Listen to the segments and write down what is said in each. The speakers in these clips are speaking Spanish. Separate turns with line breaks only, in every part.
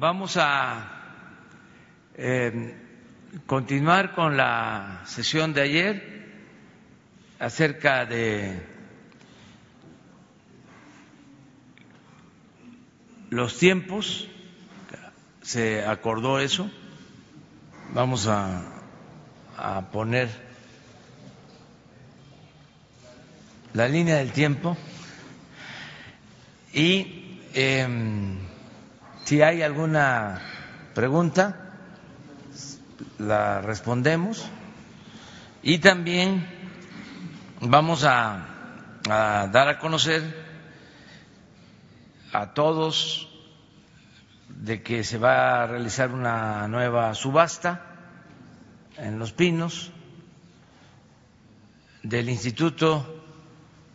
Vamos a eh, continuar con la sesión de ayer acerca de los tiempos, se acordó eso, vamos a, poner la línea del tiempo. Y eh, si hay alguna pregunta, la respondemos. Y también vamos a, dar a conocer a todos de que se va a realizar una nueva subasta en Los Pinos del Instituto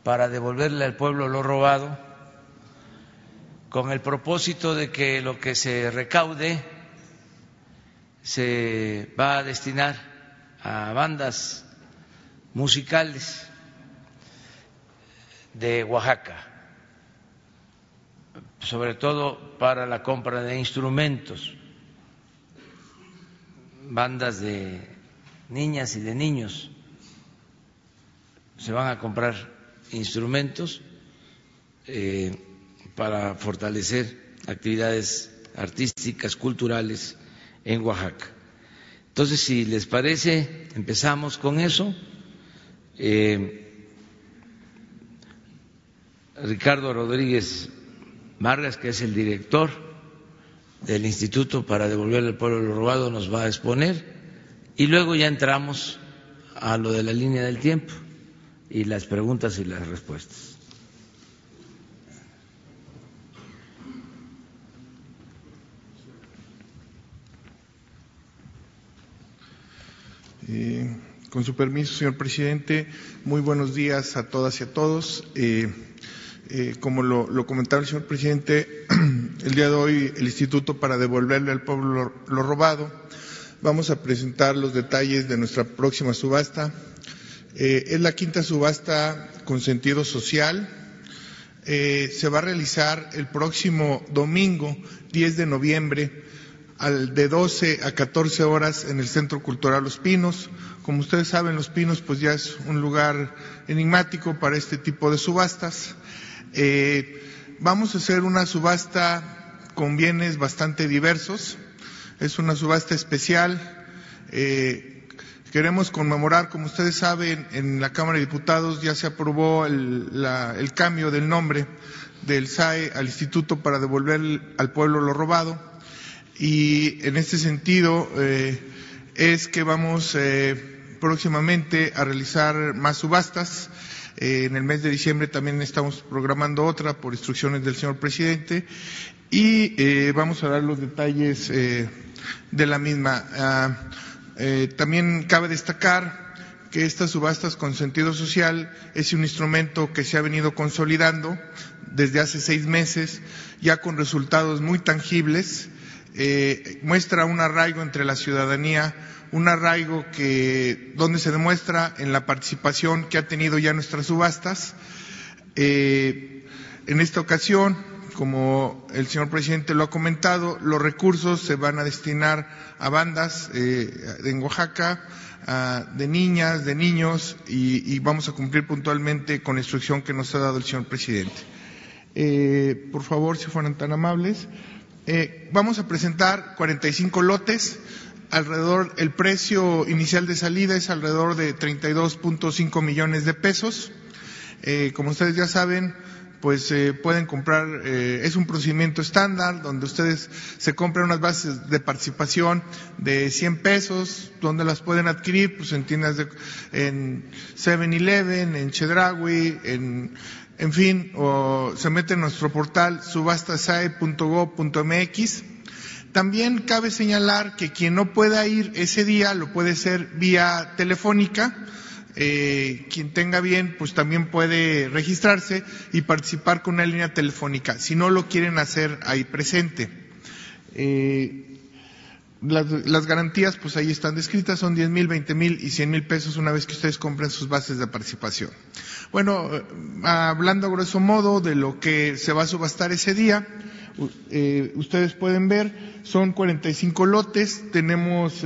para devolverle al pueblo lo robado, con el propósito de que lo que se recaude se va a destinar a bandas musicales de Oaxaca sobre todo para la compra de instrumentos, bandas de niñas y de niños. Se van a comprar instrumentos eh, para fortalecer actividades artísticas, culturales en Oaxaca. Entonces, si les parece, empezamos con eso. Eh, Ricardo Rodríguez Vargas, que es el director del Instituto para devolverle al pueblo lo robado, nos va a exponer y luego ya entramos a lo de la línea del tiempo y las preguntas y las respuestas.
Eh, con su permiso, señor presidente, muy buenos días a todas y a todos. Eh, eh, como lo, comentaba el señor presidente, el día de hoy el Instituto para devolverle al pueblo lo, robado, vamos a presentar los detalles de nuestra próxima subasta. Es la quinta subasta con sentido social. Se va a realizar el próximo domingo, 10 de noviembre, al, de 12 a 14 horas en el Centro Cultural Los Pinos. Como ustedes saben, Los Pinos pues ya es un lugar enigmático para este tipo de subastas. Eh, vamos a hacer una subasta con bienes bastante diversos. Es una subasta especial. Eh, queremos conmemorar, como ustedes saben, en la Cámara de Diputados ya se aprobó el, cambio del nombre del SAE al Instituto para devolver al pueblo lo robado. Y en este sentido eh, es que vamos eh, próximamente a realizar más subastas. Eh, en el mes de diciembre también estamos programando otra por instrucciones del señor presidente y vamos a dar los detalles de la misma. Ah, también cabe destacar que estas subastas con sentido social es un instrumento que se ha venido consolidando desde hace seis meses, ya con resultados muy tangibles, muestra un arraigo entre la ciudadanía un arraigo que, donde se demuestra en la participación que ha tenido ya nuestras subastas. Eh, en esta ocasión, como el señor presidente lo ha comentado, los recursos se van a destinar a bandas eh, en Oaxaca, de niñas, de niños, y, y, vamos a cumplir puntualmente con la instrucción que nos ha dado el señor presidente. Eh, por favor, si fueran tan amables. Eh, vamos a presentar 45 lotes alrededor, el precio inicial de salida es alrededor de 32.5 millones de pesos. Eh, como ustedes ya saben, pues eh, pueden comprar, eh, es un procedimiento estándar donde ustedes se compran unas bases de participación de 100 pesos, donde las pueden adquirir, pues en tiendas de, en 7-Eleven, en Chedraui, en, en fin, o se mete en nuestro portal subastasae.gov.mx también cabe señalar que quien no pueda ir ese día lo puede hacer vía telefónica. Eh, quien tenga bien, pues también puede registrarse y participar con una línea telefónica, si no lo quieren hacer ahí presente. Eh, las, las, garantías, pues ahí están descritas, son 10 mil, 20 mil y 100 mil pesos una vez que ustedes compren sus bases de participación. Bueno, hablando a grosso modo de lo que se va a subastar ese día, eh, ustedes pueden ver, son 45 lotes, tenemos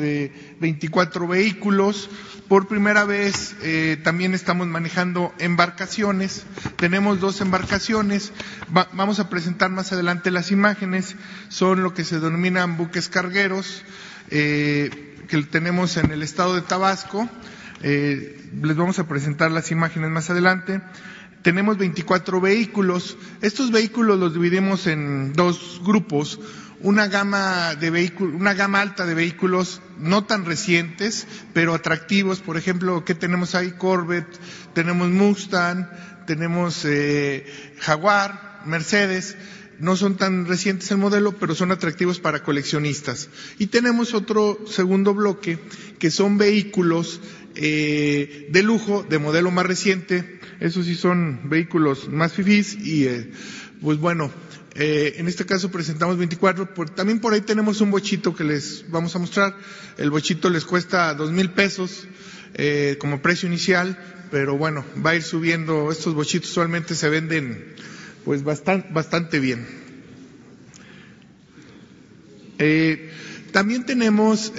24 vehículos. Por primera vez también estamos manejando embarcaciones, tenemos dos embarcaciones, vamos a presentar más adelante las imágenes, son lo que se denominan buques cargueros, que tenemos en el estado de Tabasco. Les vamos a presentar las imágenes más adelante tenemos 24 vehículos. Estos vehículos los dividimos en dos grupos. Una gama de vehículos, una gama alta de vehículos no tan recientes, pero atractivos. Por ejemplo, ¿qué tenemos ahí? Corvette, tenemos Mustang, tenemos eh, Jaguar, Mercedes no son tan recientes el modelo, pero son atractivos para coleccionistas. Y tenemos otro segundo bloque, que son vehículos eh, de lujo, de modelo más reciente, esos sí son vehículos más fifís y, eh, pues bueno, eh, en este caso presentamos 24. también por ahí tenemos un bochito que les vamos a mostrar. El bochito les cuesta dos mil pesos eh, como precio inicial, pero bueno, va a ir subiendo. Estos bochitos usualmente se venden pues bastante, bastante bien. también tenemos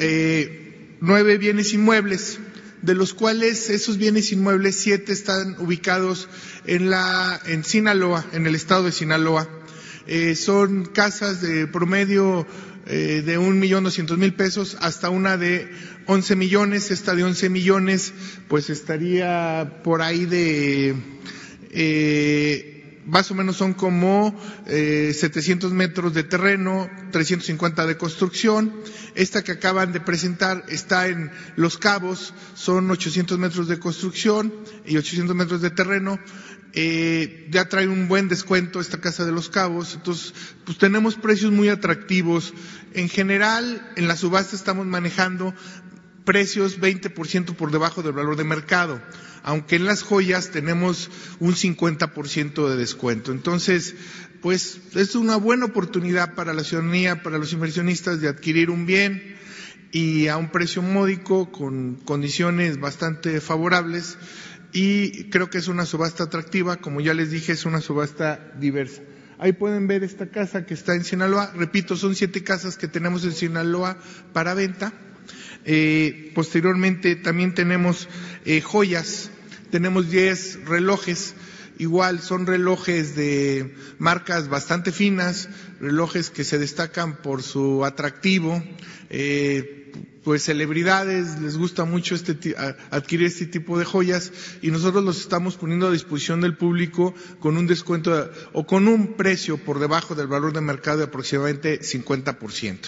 nueve bienes inmuebles de los cuales esos bienes inmuebles, siete están ubicados en la, en Sinaloa, en el estado de Sinaloa. Eh, son casas de promedio eh, de un millón doscientos mil pesos hasta una de once millones. Esta de once millones, pues estaría por ahí de eh, más o menos son como eh, 700 metros de terreno, 350 de construcción. Esta que acaban de presentar está en Los Cabos, son 800 metros de construcción y 800 metros de terreno. Eh, ya trae un buen descuento esta casa de Los Cabos, entonces pues tenemos precios muy atractivos. En general, en la subasta estamos manejando precios 20% por debajo del valor de mercado aunque en las joyas tenemos un 50% de descuento. Entonces, pues es una buena oportunidad para la ciudadanía, para los inversionistas de adquirir un bien y a un precio módico con condiciones bastante favorables y creo que es una subasta atractiva, como ya les dije, es una subasta diversa. Ahí pueden ver esta casa que está en Sinaloa. Repito, son siete casas que tenemos en Sinaloa para venta. Eh, posteriormente también tenemos eh, joyas, tenemos 10 relojes, igual son relojes de marcas bastante finas, relojes que se destacan por su atractivo, eh, pues celebridades les gusta mucho este, adquirir este tipo de joyas y nosotros los estamos poniendo a disposición del público con un descuento o con un precio por debajo del valor de mercado de aproximadamente 50%.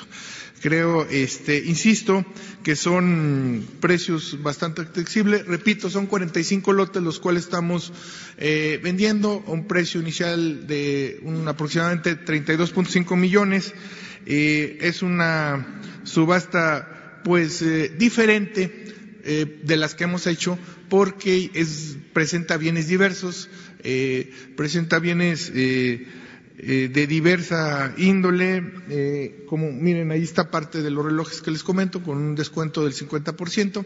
Creo, este, insisto, que son precios bastante accesibles. Repito, son 45 lotes los cuales estamos eh, vendiendo a un precio inicial de un, aproximadamente 32.5 millones. Eh, es una subasta, pues, eh, diferente de las que hemos hecho porque es, presenta bienes diversos, presenta bienes eh, de diversa índole, eh, como miren, ahí está parte de los relojes que les comento, con un descuento del 50%.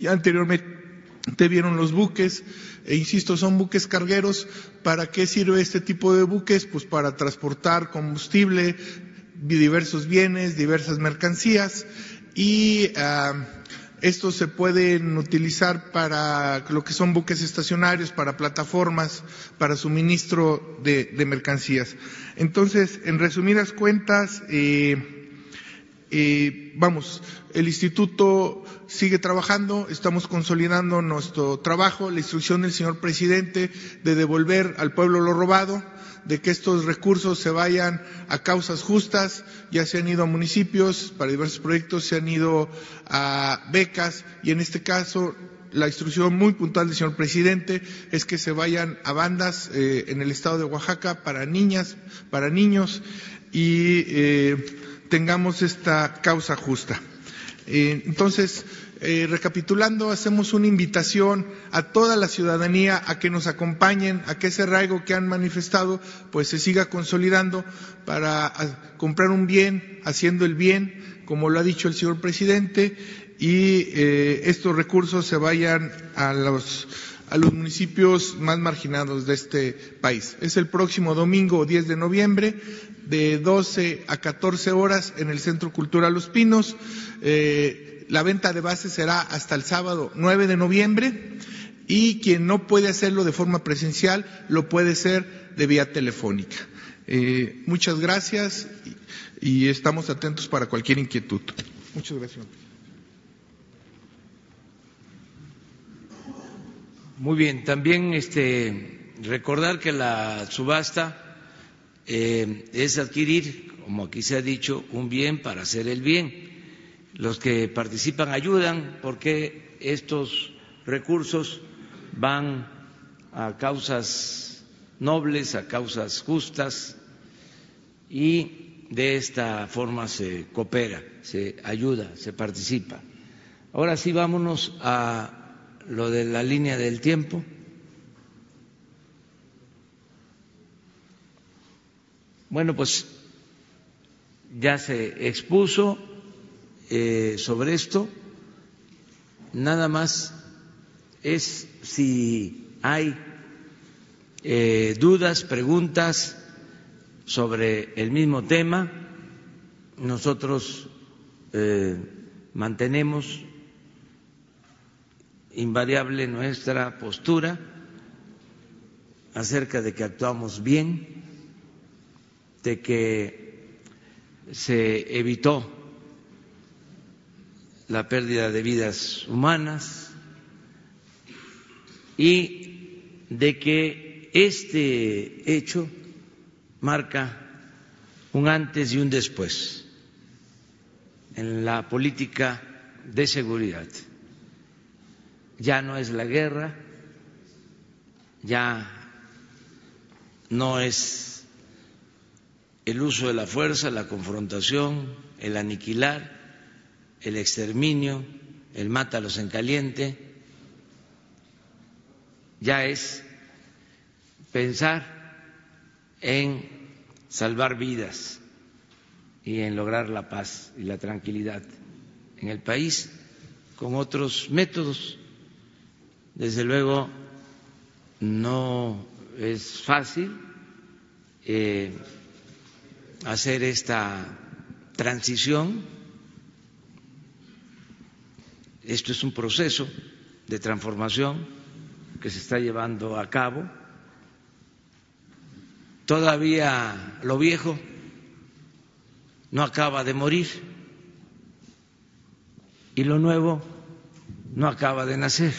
Ya anteriormente vieron los buques, e insisto, son buques cargueros. ¿Para qué sirve este tipo de buques? Pues para transportar combustible, diversos bienes, diversas mercancías y ah, estos se pueden utilizar para lo que son buques estacionarios, para plataformas, para suministro de, mercancías. Entonces, en resumidas cuentas, eh, eh, vamos, el instituto sigue trabajando, estamos consolidando nuestro trabajo, la instrucción del señor presidente de devolver al pueblo lo robado de que estos recursos se vayan a causas justas, ya se han ido a municipios para diversos proyectos, se han ido a becas y en este caso la instrucción muy puntual del señor presidente es que se vayan a bandas eh, en el estado de Oaxaca para niñas, para niños y eh, tengamos esta causa justa. Eh, entonces, eh, recapitulando, hacemos una invitación a toda la ciudadanía a que nos acompañen, a que ese arraigo que han manifestado, pues se siga consolidando para comprar un bien, haciendo el bien, como lo ha dicho el señor presidente, y eh, estos recursos se vayan a los a los municipios más marginados de este país. Es el próximo domingo 10 de noviembre de 12 a 14 horas en el Centro Cultural Los Pinos. Eh, la venta de bases será hasta el sábado 9 de noviembre y quien no puede hacerlo de forma presencial lo puede hacer de vía telefónica. Eh, muchas gracias y, y estamos atentos para cualquier inquietud. Muchas gracias.
Muy bien, también este, recordar que la subasta eh, es adquirir, como aquí se ha dicho, un bien para hacer el bien. Los que participan ayudan porque estos recursos van a causas nobles, a causas justas y de esta forma se coopera, se ayuda, se participa. Ahora sí, vámonos a lo de la línea del tiempo. Bueno, pues ya se expuso eh, sobre esto. Nada más es si hay eh, dudas, preguntas sobre el mismo tema. Nosotros eh, mantenemos invariable nuestra postura acerca de que actuamos bien, de que se evitó la pérdida de vidas humanas y de que este hecho marca un antes y un después en la política de seguridad. Ya no es la guerra, ya no es el uso de la fuerza, la confrontación, el aniquilar, el exterminio, el mátalos en caliente, ya es pensar en salvar vidas y en lograr la paz y la tranquilidad en el país con otros métodos desde luego, no es fácil eh, hacer esta transición. Esto es un proceso de transformación que se está llevando a cabo. Todavía lo viejo no acaba de morir y lo nuevo no acaba de nacer.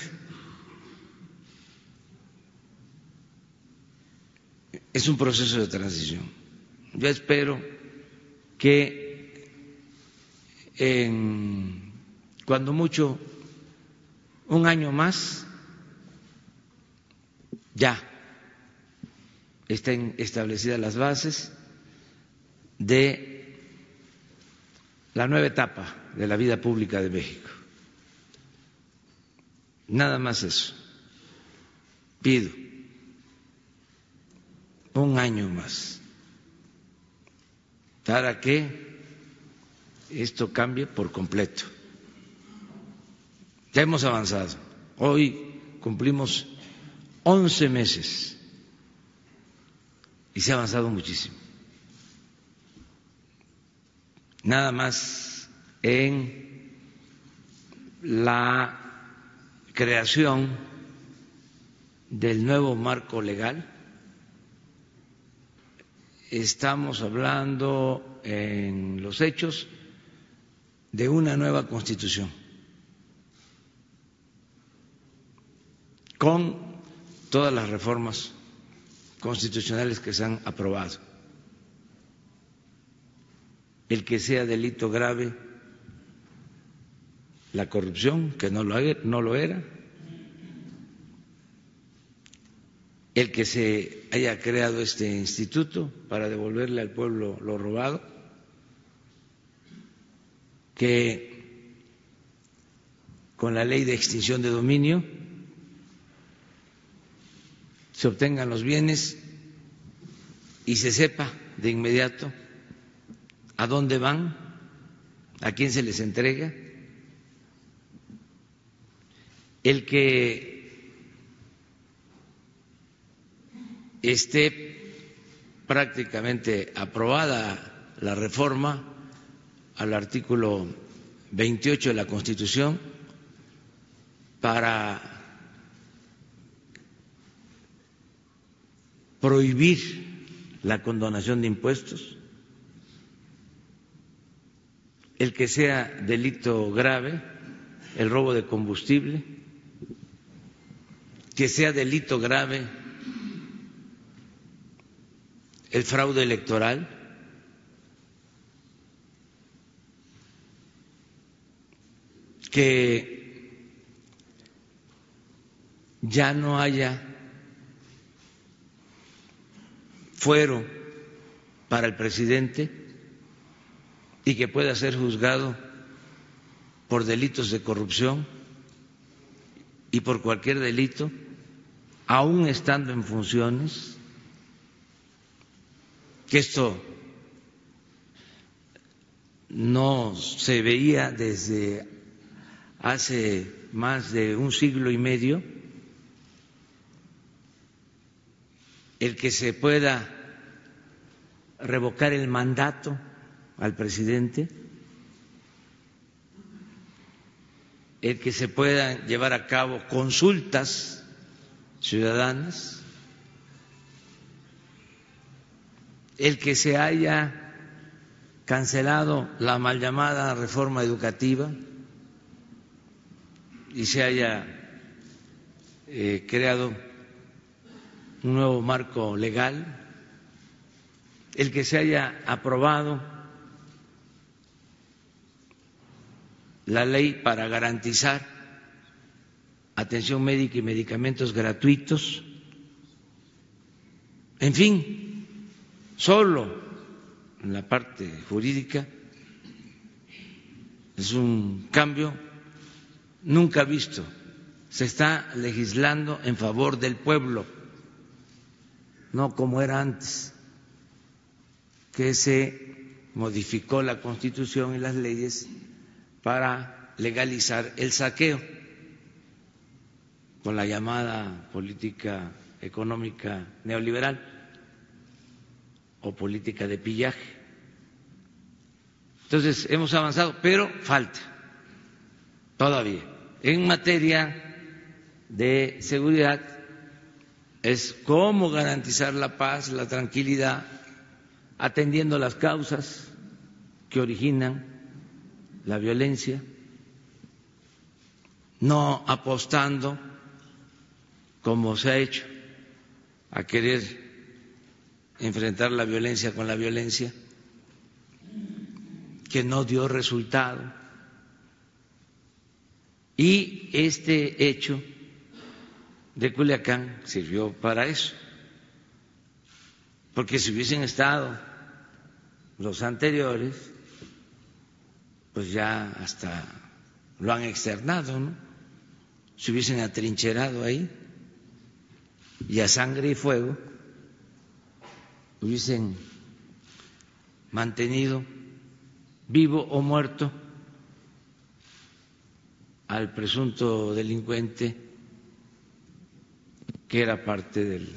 es un proceso de transición. Yo espero que en cuando mucho un año más ya estén establecidas las bases de la nueva etapa de la vida pública de México. Nada más eso. Pido un año más para que esto cambie por completo. Ya hemos avanzado. Hoy cumplimos 11 meses y se ha avanzado muchísimo. Nada más en la creación del nuevo marco legal estamos hablando en los hechos de una nueva constitución con todas las reformas constitucionales que se han aprobado. El que sea delito grave la corrupción, que no lo, era, el que se haya creado este instituto para devolverle al pueblo lo robado, que con la ley de extinción de dominio se obtengan los bienes y se sepa de inmediato a dónde van, a quién se les entrega, el que esté prácticamente aprobada la reforma al artículo 28 de la Constitución para prohibir la condonación de impuestos, el que sea delito grave, el robo de combustible, que sea delito grave el fraude electoral, que ya no haya fuero para el presidente y que pueda ser juzgado por delitos de corrupción y por cualquier delito, aún estando en funciones, que esto no se veía desde hace más de un siglo y medio, el que se pueda revocar el mandato al presidente, el que se puedan llevar a cabo consultas ciudadanas, el que se haya cancelado la mal llamada reforma educativa y se haya eh, creado un nuevo marco legal, el que se haya aprobado la ley para garantizar atención médica y medicamentos gratuitos, en fin, solo en la parte jurídica es un cambio nunca visto. Se está legislando en favor del pueblo no como era antes, que se modificó la Constitución y las leyes para legalizar el saqueo con la llamada política económica neoliberal o política de pillaje. Entonces, hemos avanzado, pero falta todavía. En materia de seguridad, es cómo garantizar la paz, la tranquilidad, atendiendo las causas que originan la violencia, no apostando, como se ha hecho, a querer enfrentar la violencia con la violencia, que no dio resultado. Y este hecho de Culiacán sirvió para eso. Porque si hubiesen estado los anteriores, pues ya hasta lo han externado, ¿no? Se hubiesen atrincherado ahí y a sangre y fuego hubiesen mantenido vivo o muerto al presunto delincuente que era parte del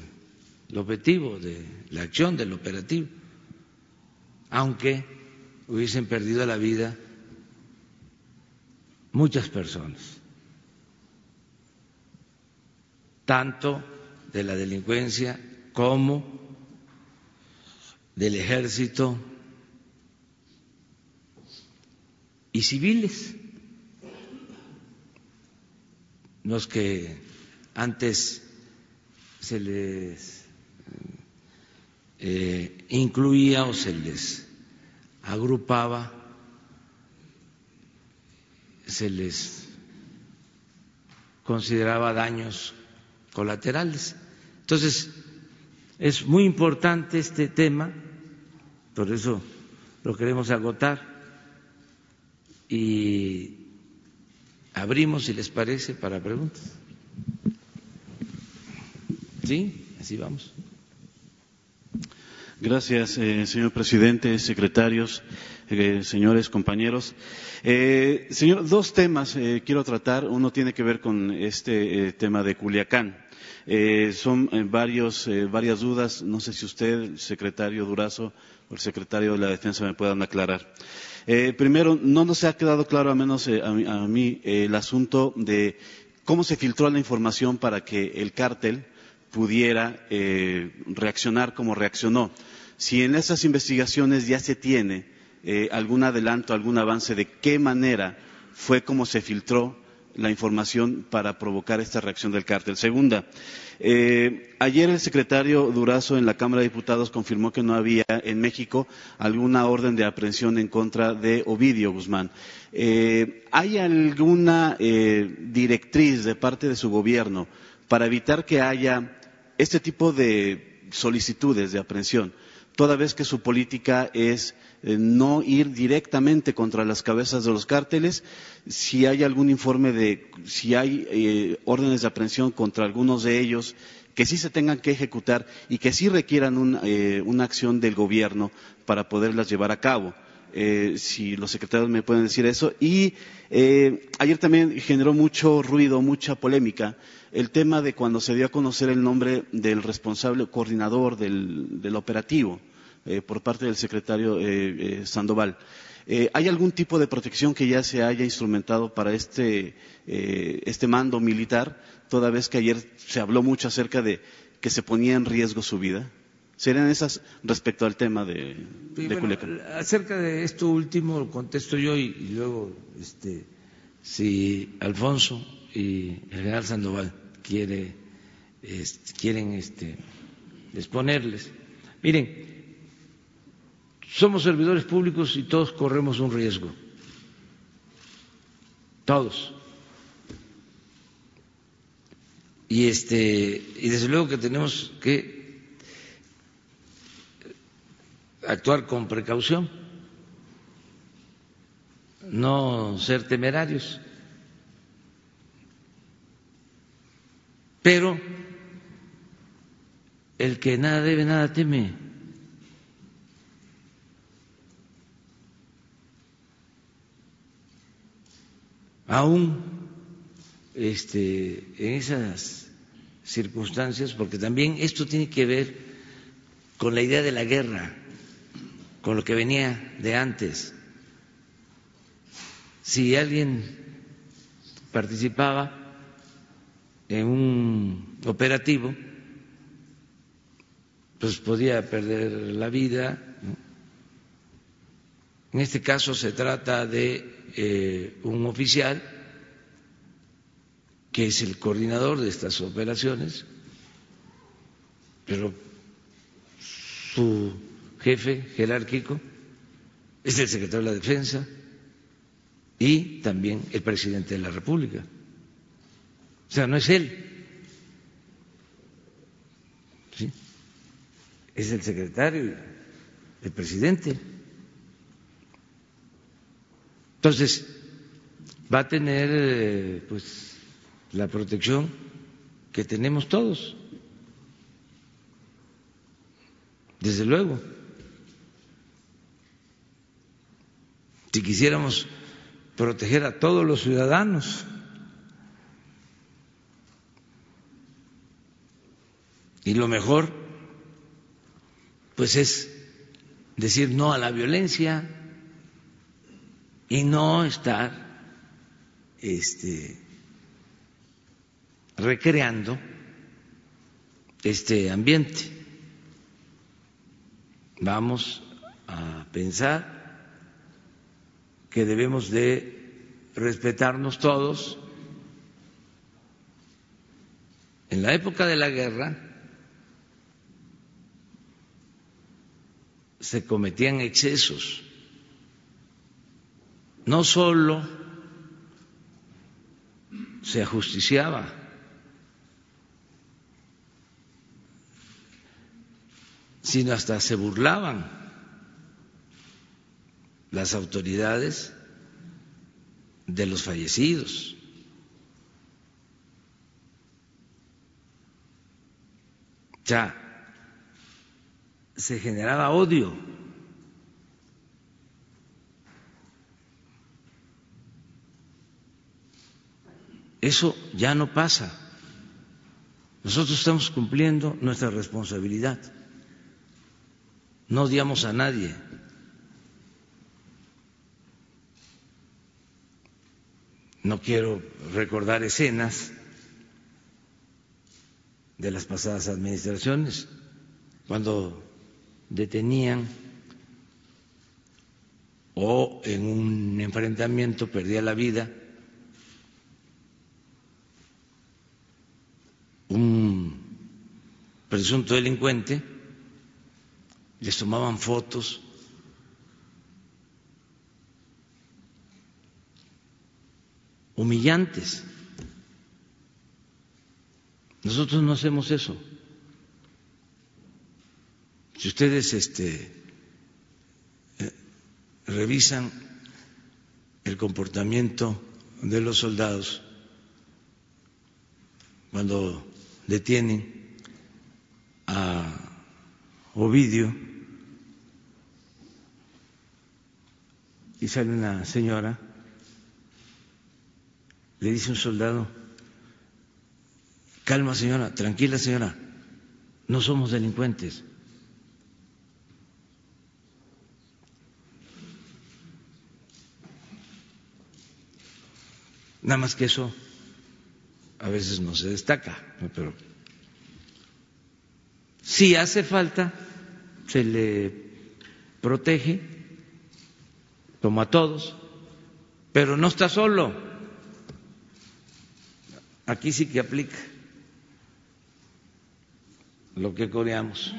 objetivo de la acción del operativo, aunque hubiesen perdido la vida muchas personas, tanto de la delincuencia como del ejército y civiles, los que antes se les eh, incluía o se les agrupaba, se les consideraba daños colaterales. Entonces, es muy importante este tema, por eso lo queremos agotar y abrimos, si les parece, para preguntas. Sí, así vamos.
Gracias, eh, señor presidente, secretarios, eh, señores compañeros. Eh, señor, dos temas quiero tratar. Uno tiene que ver con este tema de Culiacán. Son varios, varias dudas. No sé si usted, secretario Durazo, o el secretario de la Defensa me puedan aclarar. primero, no nos ha quedado claro, al menos a a mí el asunto de cómo se filtró la información para que el cártel pudiera reaccionar como reaccionó. Si en esas investigaciones ya se tiene algún adelanto, algún avance de qué manera fue como se filtró la información para provocar esta reacción del cártel. Segunda, eh, ayer el secretario Durazo en la Cámara de Diputados confirmó que no había en México alguna orden de aprehensión en contra de Ovidio Guzmán. Eh, ¿Hay alguna eh, directriz de parte de su gobierno para evitar que haya este tipo de solicitudes de aprehensión, toda vez que su política es eh, no ir directamente contra las cabezas de los cárteles. Si hay algún informe de si hay eh, órdenes de aprehensión contra algunos de ellos que sí se tengan que ejecutar y que sí requieran eh, una acción del gobierno para poderlas llevar a cabo. Si los secretarios me pueden decir eso. Y ayer también generó mucho ruido, mucha polémica, el tema de cuando se dio a conocer el nombre del responsable coordinador del operativo. Eh, por parte del secretario eh, eh, Sandoval. ¿Hay algún tipo de protección que ya se haya instrumentado para este, este mando militar, toda vez que ayer se habló mucho acerca de que se ponía en riesgo su vida? ¿Serían esas respecto al tema de, Culiacán?
Acerca de esto último contesto yo y, luego, este, si Alfonso y el general Sandoval quiere, quieren este, exponerles. Miren, somos servidores públicos y todos corremos un riesgo. Todos. Y este y desde luego que tenemos que actuar con precaución, no ser temerarios. Pero el que nada debe, nada teme. aún este, en esas circunstancias, porque también esto tiene que ver con la idea de la guerra, con lo que venía de antes. Si alguien participaba en un operativo, pues podía perder la vida. En este caso se trata de eh, un oficial que es el coordinador de estas operaciones, pero su jefe jerárquico es el secretario de la Defensa y también el presidente de la República. O sea, no es él. Es el secretario, el presidente. Entonces, va a tener eh, pues la protección que tenemos todos. Desde luego. Si quisiéramos proteger a todos los ciudadanos, y lo mejor, pues es decir no a la violencia y no estar este, recreando este ambiente. Vamos a pensar que debemos de respetarnos todos. En la época de la guerra se cometían excesos no solo se ajusticiaba, sino hasta se burlaban las autoridades de los fallecidos. Ya se generaba odio Eso ya no pasa. Nosotros estamos cumpliendo nuestra responsabilidad. No odiamos a nadie. No quiero recordar escenas de las pasadas administraciones cuando detenían o en un enfrentamiento perdía la vida un presunto delincuente, les tomaban fotos, humillantes. Nosotros no hacemos eso. Si ustedes este, eh, revisan el comportamiento de los soldados cuando detienen a Ovidio y sale una señora, le dice un soldado, calma señora, tranquila señora, no somos delincuentes. Nada más que eso a veces no se destaca, pero si hace falta, se le protege, como a todos, pero no está solo. Aquí sí que aplica lo que coreamos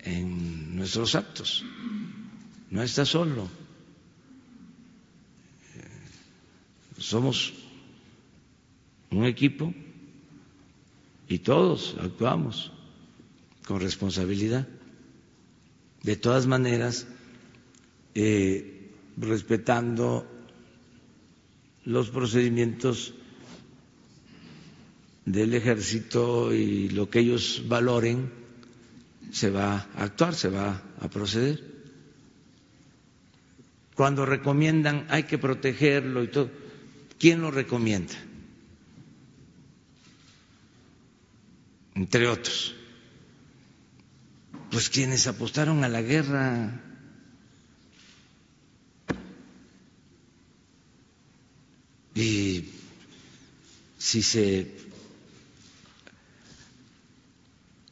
en nuestros actos. No está solo. Somos un equipo y todos actuamos con responsabilidad. De todas maneras, eh, respetando los procedimientos del ejército y lo que ellos valoren, se va a actuar, se va a proceder. Cuando recomiendan hay que protegerlo y todo, ¿quién lo recomienda? entre otros, pues quienes apostaron a la guerra. Y si se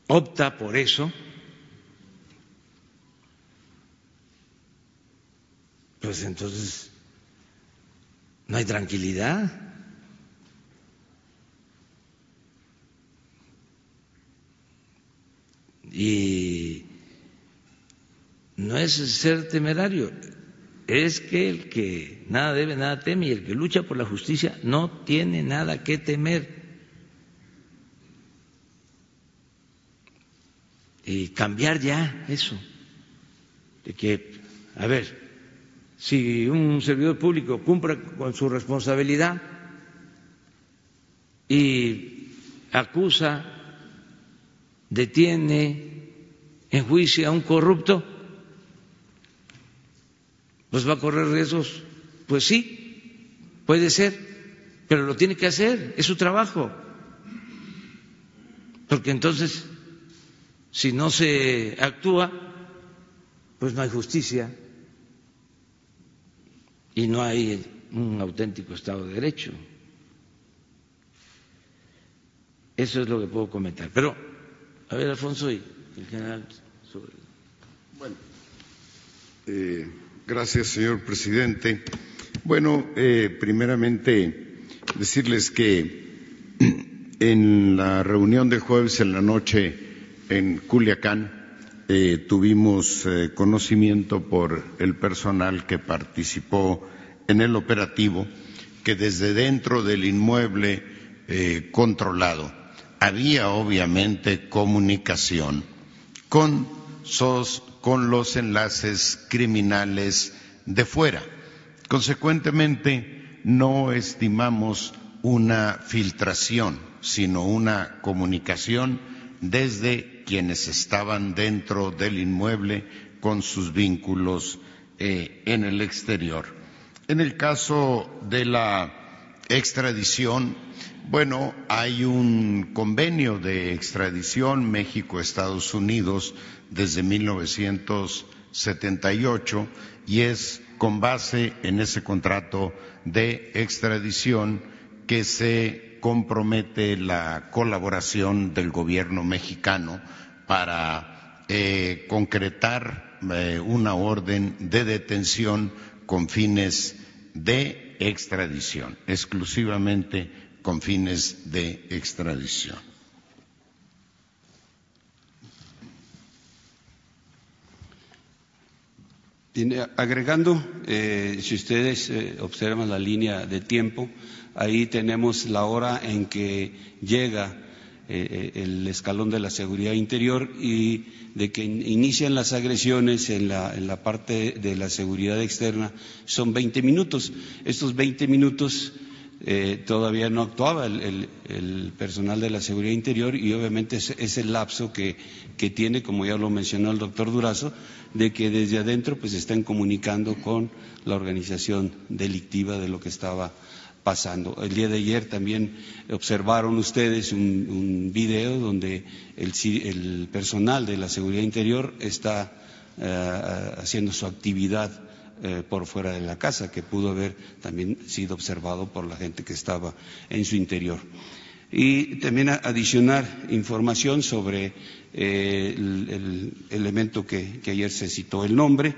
opta por eso, pues entonces no hay tranquilidad. Y no es ser temerario, es que el que nada debe, nada teme, y el que lucha por la justicia no tiene nada que temer. Y cambiar ya eso, de que, a ver, si un servidor público cumple con su responsabilidad y acusa detiene, enjuicia a un corrupto, pues va a correr riesgos. Pues sí, puede ser, pero lo tiene que hacer, es su trabajo. Porque entonces, si no se actúa, pues no hay justicia y no hay un auténtico Estado de Derecho. Eso es lo que puedo comentar. Pero a ver, Alfonso y el general. Sobre...
Bueno, eh, gracias, señor presidente. Bueno, eh, primeramente decirles que en la reunión del jueves en la noche en Culiacán eh, tuvimos eh, conocimiento por el personal que participó en el operativo que desde dentro del inmueble controlado había obviamente comunicación con los enlaces criminales de fuera. Consecuentemente, no estimamos una filtración, sino una comunicación desde quienes estaban dentro del inmueble con sus vínculos eh, en el exterior. En el caso de la extradición, Bueno, hay un convenio de extradición México-Estados Unidos desde 1978 y es con base en ese contrato de extradición que se compromete la colaboración del gobierno mexicano para eh, concretar eh, una orden de detención con fines de extradición, exclusivamente con fines de extradición.
Agregando, eh, si ustedes eh, observan la línea de tiempo, ahí tenemos la hora en que llega eh, el escalón de la seguridad interior y de que inician las agresiones en la, parte de la seguridad externa son 20 minutos. Estos 20 minutos todavía no actuaba el, personal de la seguridad interior y obviamente es, el lapso que, tiene, como ya lo mencionó el doctor Durazo, de que desde adentro pues están comunicando con la organización delictiva de lo que estaba pasando. El día de ayer también observaron ustedes un, video donde el, personal de la seguridad interior está eh, haciendo su actividad eh, por fuera de la casa, que pudo haber también sido observado por la gente que estaba en su interior. Y también adicionar información sobre eh, el, elemento que, ayer se citó el nombre.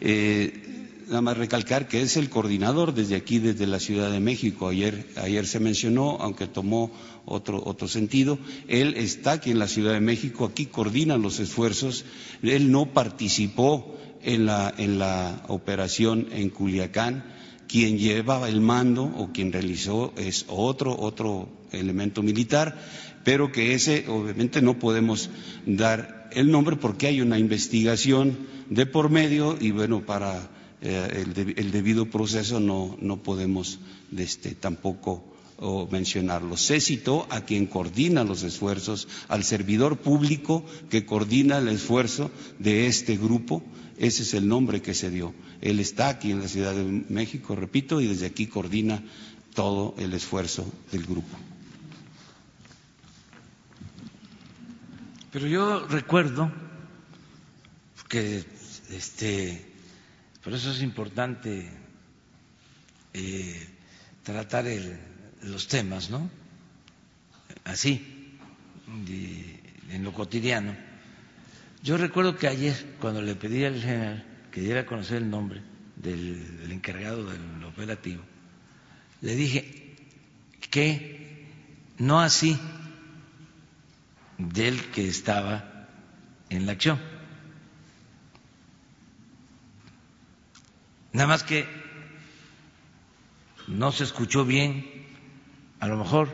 Eh, nada más recalcar que es el coordinador desde aquí, desde la Ciudad de México. Ayer, ayer se mencionó, aunque tomó otro, otro sentido, él está aquí en la Ciudad de México, aquí coordina los esfuerzos. Él no participó en la, en la operación en Culiacán. Quien llevaba el mando o quien realizó es otro, otro elemento militar pero que ese obviamente no podemos dar el nombre porque hay una investigación de por medio y bueno, para eh, el, debido proceso no, no podemos este, tampoco mencionarlo. Se citó a quien coordina los esfuerzos, al servidor público que coordina el esfuerzo de este grupo. Ese es el nombre que se dio. Él está aquí en la Ciudad de México, repito, y desde aquí coordina todo el esfuerzo del grupo.
Pero yo recuerdo que, este, por eso es importante eh, tratar los temas, ¿no? Así, en lo cotidiano. Yo recuerdo que ayer, cuando le pedí al general que diera a conocer el nombre del encargado del operativo, le dije que no así del que estaba en la acción. Nada más que no se escuchó bien, a lo mejor,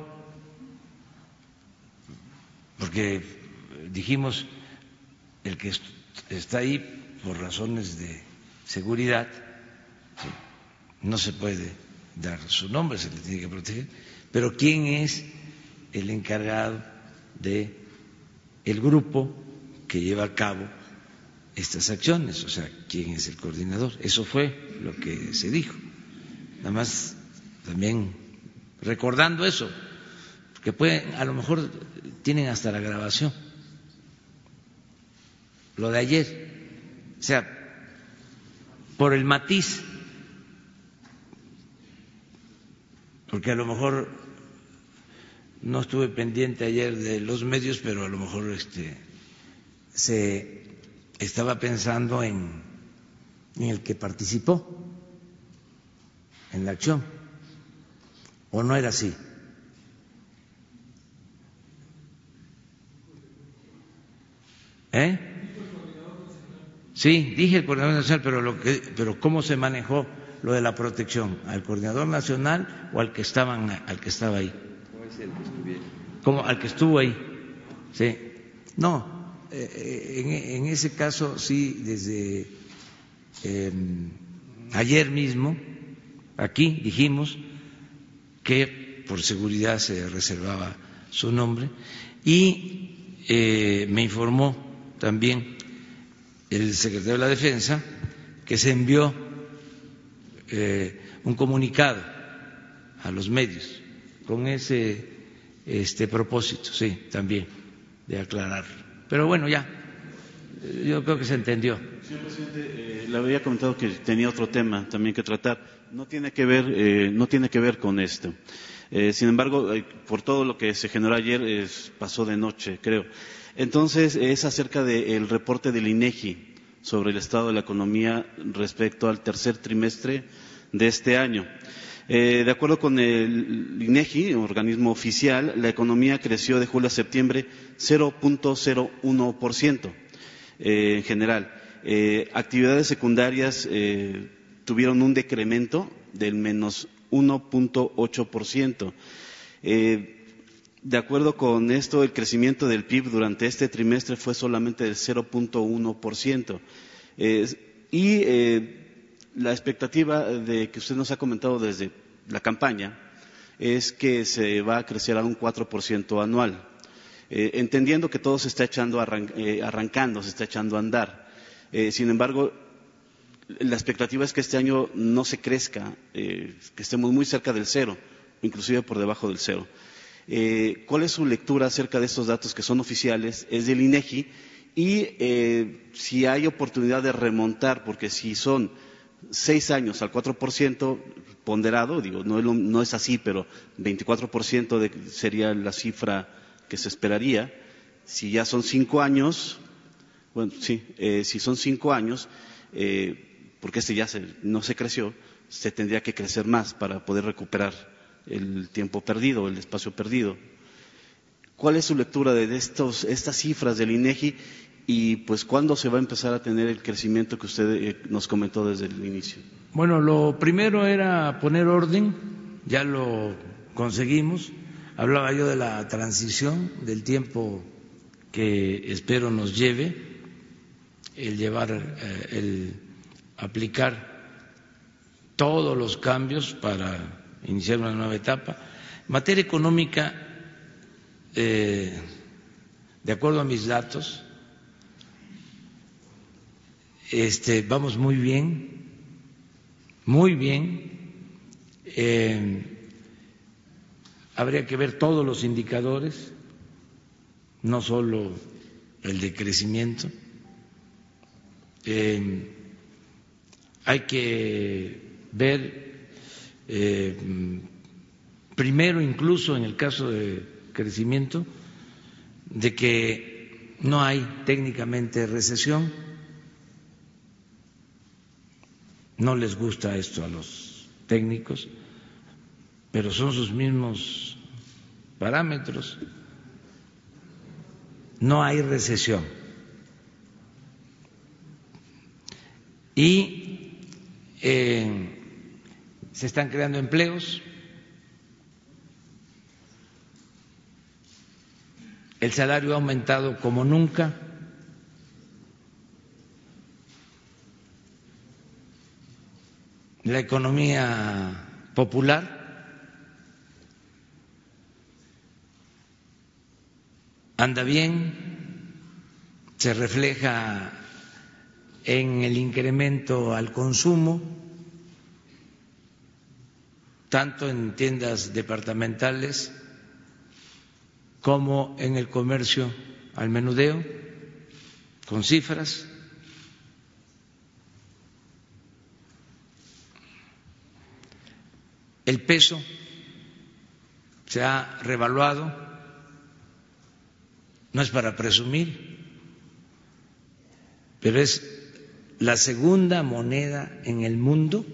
porque dijimos el que está ahí por razones de seguridad, no se puede dar su nombre, se le tiene que proteger, pero ¿quién es el encargado de el grupo que lleva a cabo estas acciones, o sea, quién es el coordinador. Eso fue lo que se dijo. Nada más también recordando eso, que pueden, a lo mejor tienen hasta la grabación, lo de ayer, o sea, por el matiz, porque a lo mejor no estuve pendiente ayer de los medios, pero a lo mejor este, se estaba pensando en, en el que participó en la acción. ¿O no era así? ¿Eh? Sí, dije el coordinador nacional, pero, lo que, pero ¿cómo se manejó lo de la protección? ¿Al coordinador nacional o al que, estaban, al que estaba ahí? Como al que estuvo ahí. Sí. No, eh, en, ese caso sí, desde em, ayer mismo, aquí dijimos que por seguridad se reservaba su nombre y eh, me informó también el secretario de la Defensa que se envió eh, un comunicado a los medios con ese este propósito, sí, también, de aclarar. Pero bueno, ya, yo creo que se entendió.
Señor presidente, eh, le había comentado que tenía otro tema también que tratar. No tiene que ver, eh, no tiene que ver con esto. Eh, sin embargo, por todo lo que se generó ayer, pasó de noche, creo. Entonces, es acerca del reporte del INEGI sobre el estado de la economía respecto al tercer trimestre de este año. De acuerdo con el INEGI, organismo oficial, la economía creció de julio a septiembre 0.01% en general. Eh, actividades secundarias eh, tuvieron un decremento del menos 1.8%. Eh, de acuerdo con esto, el crecimiento del PIB durante este trimestre fue solamente del 0.1%. y la expectativa de que usted nos ha comentado desde la campaña es que se va a crecer a un 4% anual, entendiendo que todo se está echando arrancando, se está echando a andar. Eh, sin embargo, la expectativa es que este año no se crezca, eh, que estemos muy cerca del cero, inclusive por debajo del cero. Eh, ¿Cuál es su lectura acerca de estos datos que son oficiales? Es del INEGI y si hay oportunidad de remontar, porque si son seis años al 4% ponderado, digo, no es, así, pero 24% de, sería la cifra que se esperaría. Si ya son cinco años, bueno, sí, eh, si son cinco años, eh, porque este ya no se creció, se tendría que crecer más para poder recuperar el tiempo perdido, el espacio perdido. ¿Cuál es su lectura de estos, estas cifras del INEGI y pues cuándo se va a empezar a tener el crecimiento que usted eh, nos comentó desde el inicio?
Bueno, lo primero era poner orden, ya lo conseguimos. Hablaba yo de la transición, del tiempo que espero nos lleve el llevar, eh, el aplicar todos los cambios para iniciar una nueva etapa. Materia económica, eh, de acuerdo a mis datos, este, vamos muy bien, muy bien. Eh, habría que ver todos los indicadores, no solo el de crecimiento. Eh, hay que ver eh, primero, incluso en el caso de crecimiento, de que no hay técnicamente recesión. No les gusta esto a los técnicos, pero son sus mismos parámetros. No hay recesión. y eh, se están creando empleos. El salario ha aumentado como nunca. La economía popular anda bien, se refleja en el incremento al consumo, tanto en tiendas departamentales como en el comercio al menudeo, con cifras. El peso se ha revaluado, no es para presumir, pero es la segunda moneda en el mundo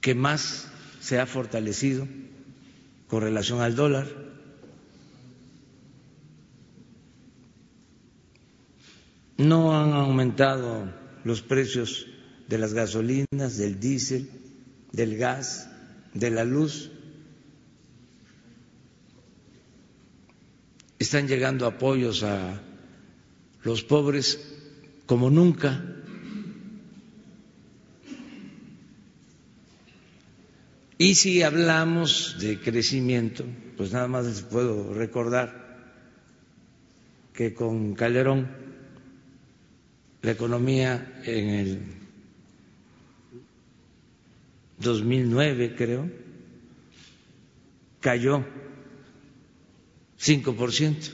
que más se ha fortalecido con relación al dólar. No han aumentado los precios de las gasolinas, del diésel, del gas, de la luz. Están llegando apoyos a los pobres como nunca. Y si hablamos de crecimiento, pues nada más les puedo recordar que con Calderón la economía en el 2009 creo cayó 5%.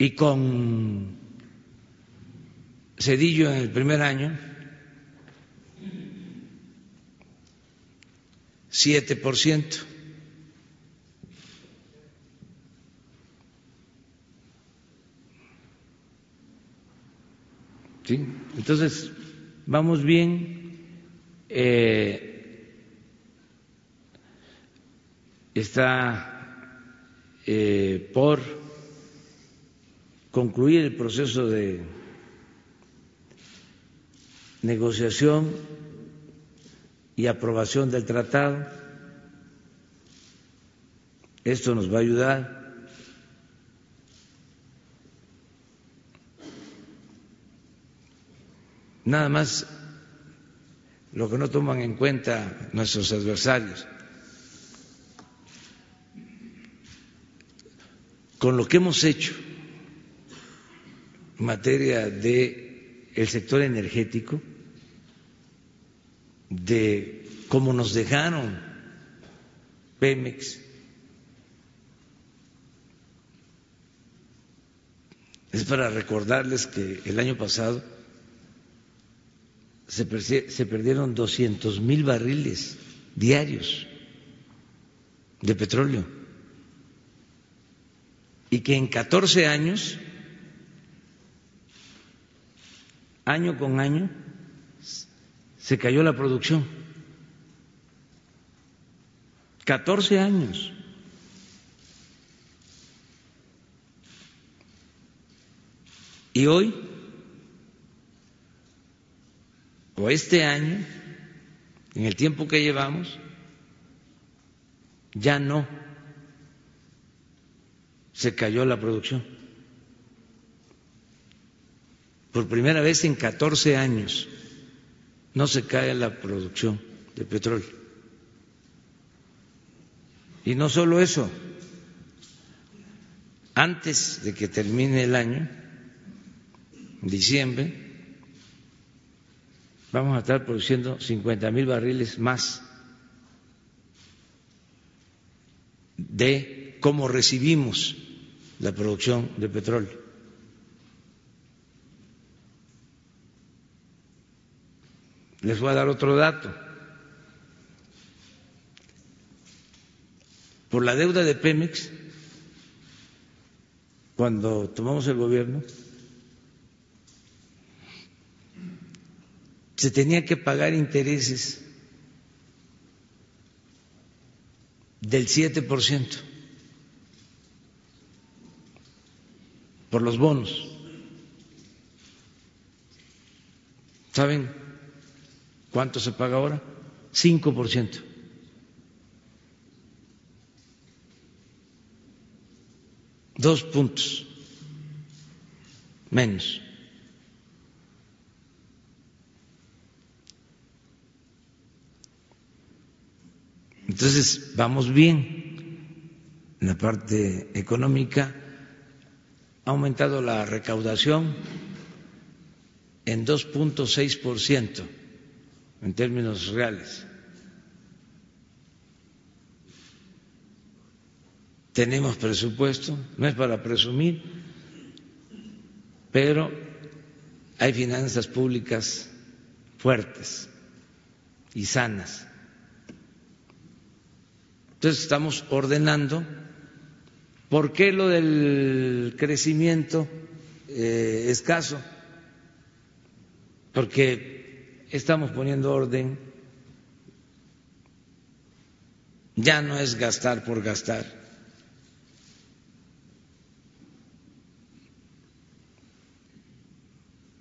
Y con Cedillo en el primer año, 7%. ¿Sí? Entonces, vamos bien. Eh, está eh, por concluir el proceso de negociación y aprobación del tratado. Esto nos va a ayudar Nada más lo que no toman en cuenta nuestros adversarios. Con lo que hemos hecho en materia de el sector energético, de cómo nos dejaron Pemex, es para recordarles que el año pasado se, perdieron 200 mil barriles diarios de petróleo y que en 14 años, año con año, se cayó la producción. 14 años. Y hoy o este año, en el tiempo que llevamos, ya no se cayó la producción. Por primera vez en 14 años no se cae la producción de petróleo. Y no solo eso, antes de que termine el año, en diciembre, vamos a estar produciendo 50 mil barriles más de cómo recibimos la producción de petróleo. Les voy a dar otro dato. Por la deuda de Pemex, cuando tomamos el gobierno, se tenía que pagar intereses del 7% por los bonos. ¿Saben cuánto se paga ahora? 5%. Dos puntos menos. Entonces, vamos bien en la parte económica, ha aumentado la recaudación en 2.6% en términos reales. Tenemos presupuesto, no es para presumir, pero hay finanzas públicas fuertes y sanas. Entonces estamos ordenando. ¿Por qué lo del crecimiento eh, escaso? Porque estamos poniendo orden. Ya no es gastar por gastar.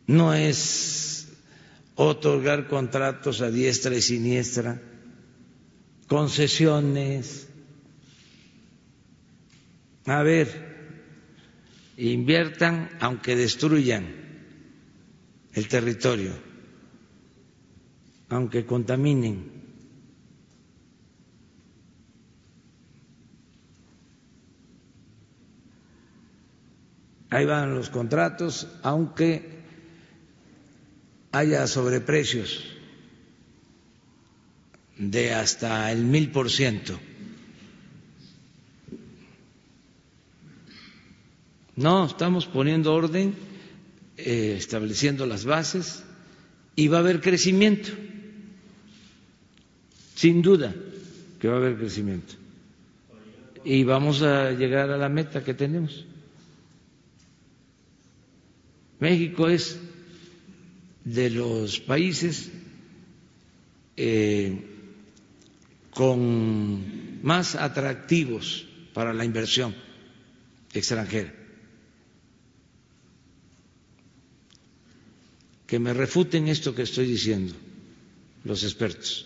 No es otorgar contratos a diestra y siniestra concesiones. A ver, inviertan aunque destruyan el territorio, aunque contaminen. Ahí van los contratos, aunque haya sobreprecios de hasta el mil por ciento. No, estamos poniendo orden, eh, estableciendo las bases y va a haber crecimiento, sin duda que va a haber crecimiento. Y vamos a llegar a la meta que tenemos. México es de los países eh, con más atractivos para la inversión extranjera. Que me refuten esto que estoy diciendo los expertos.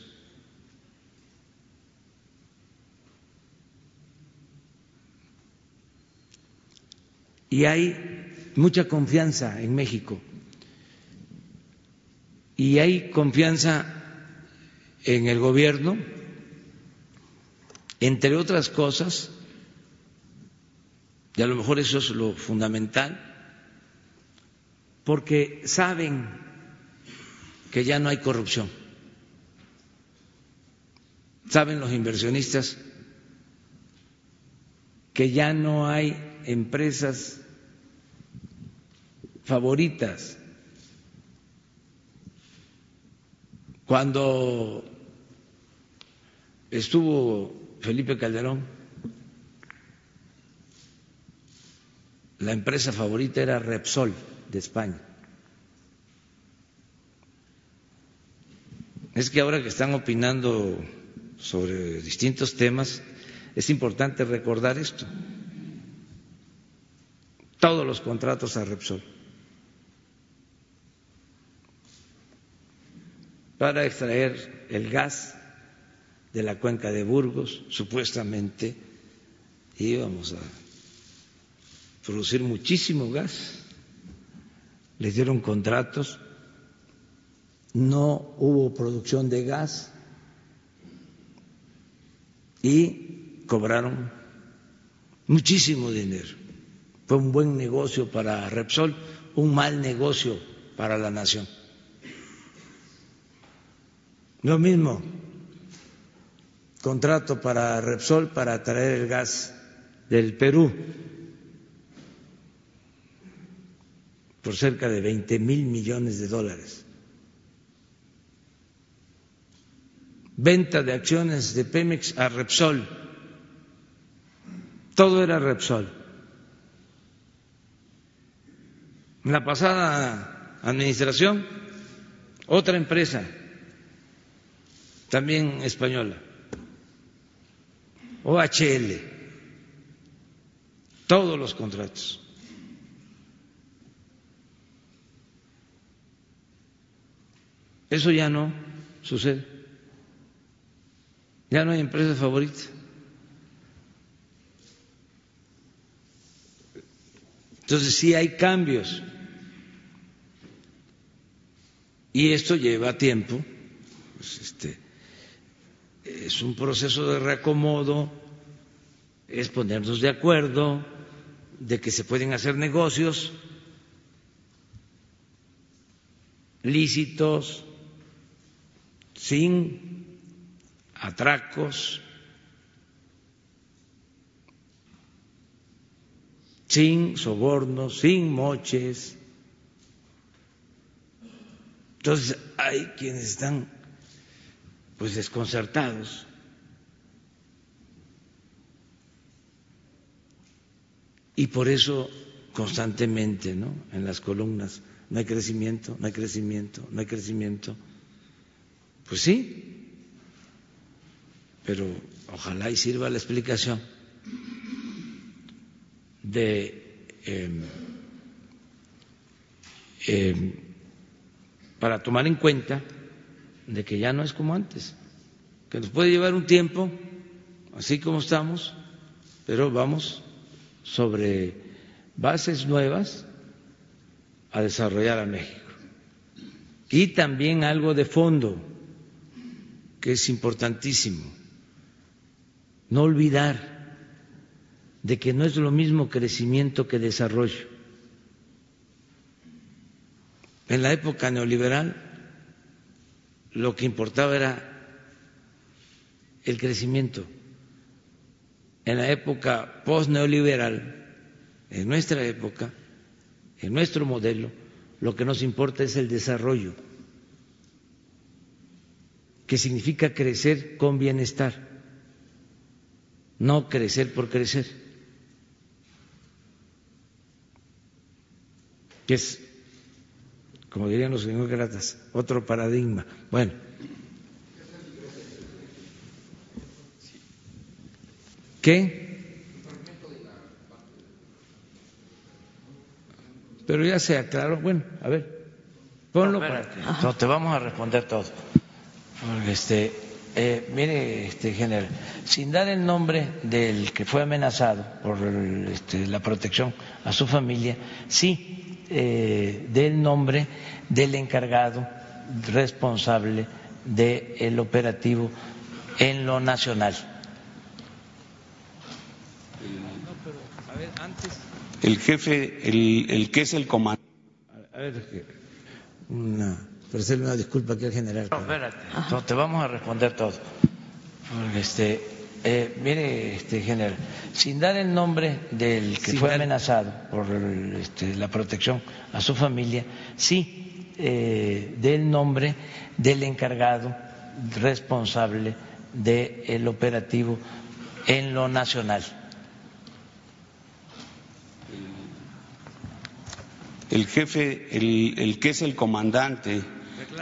Y hay mucha confianza en México. Y hay confianza en el gobierno, entre otras cosas, y a lo mejor eso es lo fundamental, porque saben que ya no hay corrupción, saben los inversionistas que ya no hay empresas favoritas. Cuando estuvo Felipe Calderón, la empresa favorita era Repsol de España. Es que ahora que están opinando sobre distintos temas, es importante recordar esto. Todos los contratos a Repsol. Para extraer el gas de la cuenca de Burgos, supuestamente íbamos a producir muchísimo gas, les dieron contratos, no hubo producción de gas y cobraron muchísimo dinero. Fue un buen negocio para Repsol, un mal negocio para la nación. Lo mismo contrato para Repsol para traer el gas del Perú por cerca de 20 mil millones de dólares. Venta de acciones de Pemex a Repsol. Todo era Repsol. En la pasada administración, otra empresa, también española, OHL, todos los contratos. Eso ya no sucede. Ya no hay empresa favorita. Entonces sí hay cambios. Y esto lleva tiempo. Pues este, es un proceso de reacomodo, es ponernos de acuerdo de que se pueden hacer negocios lícitos, sin atracos, sin sobornos, sin moches. Entonces hay quienes están pues desconcertados. Y por eso constantemente, ¿no? En las columnas, no hay crecimiento, no hay crecimiento, no hay crecimiento. Pues sí, pero ojalá y sirva la explicación de em, em, para tomar en cuenta de que ya no es como antes, que nos puede llevar un tiempo, así como estamos, pero vamos sobre bases nuevas a desarrollar a México. Y también algo de fondo, que es importantísimo, no olvidar de que no es lo mismo crecimiento que desarrollo. En la época neoliberal lo que importaba era el crecimiento. En la época post-neoliberal, en nuestra época, en nuestro modelo, lo que nos importa es el desarrollo, que significa crecer con bienestar, no crecer por crecer, que es, como dirían los demócratas, otro paradigma. Bueno. ¿Qué? Pero ya se aclaró. Bueno, a ver, ponlo para no, te vamos a responder todo. este, eh, mire, este general, sin dar el nombre del que fue amenazado por este, la protección a su familia, sí eh, del nombre del encargado responsable del operativo en lo nacional.
a ver, antes el jefe, el, el que es el comandante.
A ver, una, hacerle una disculpa aquí al general. No, espérate, te vamos a responder todo. Este, eh, mire, este general, sin dar el nombre del que fue amenazado por este, la protección a su familia, sí eh, del nombre del encargado responsable del operativo en lo nacional.
el jefe, el, el que es el comandante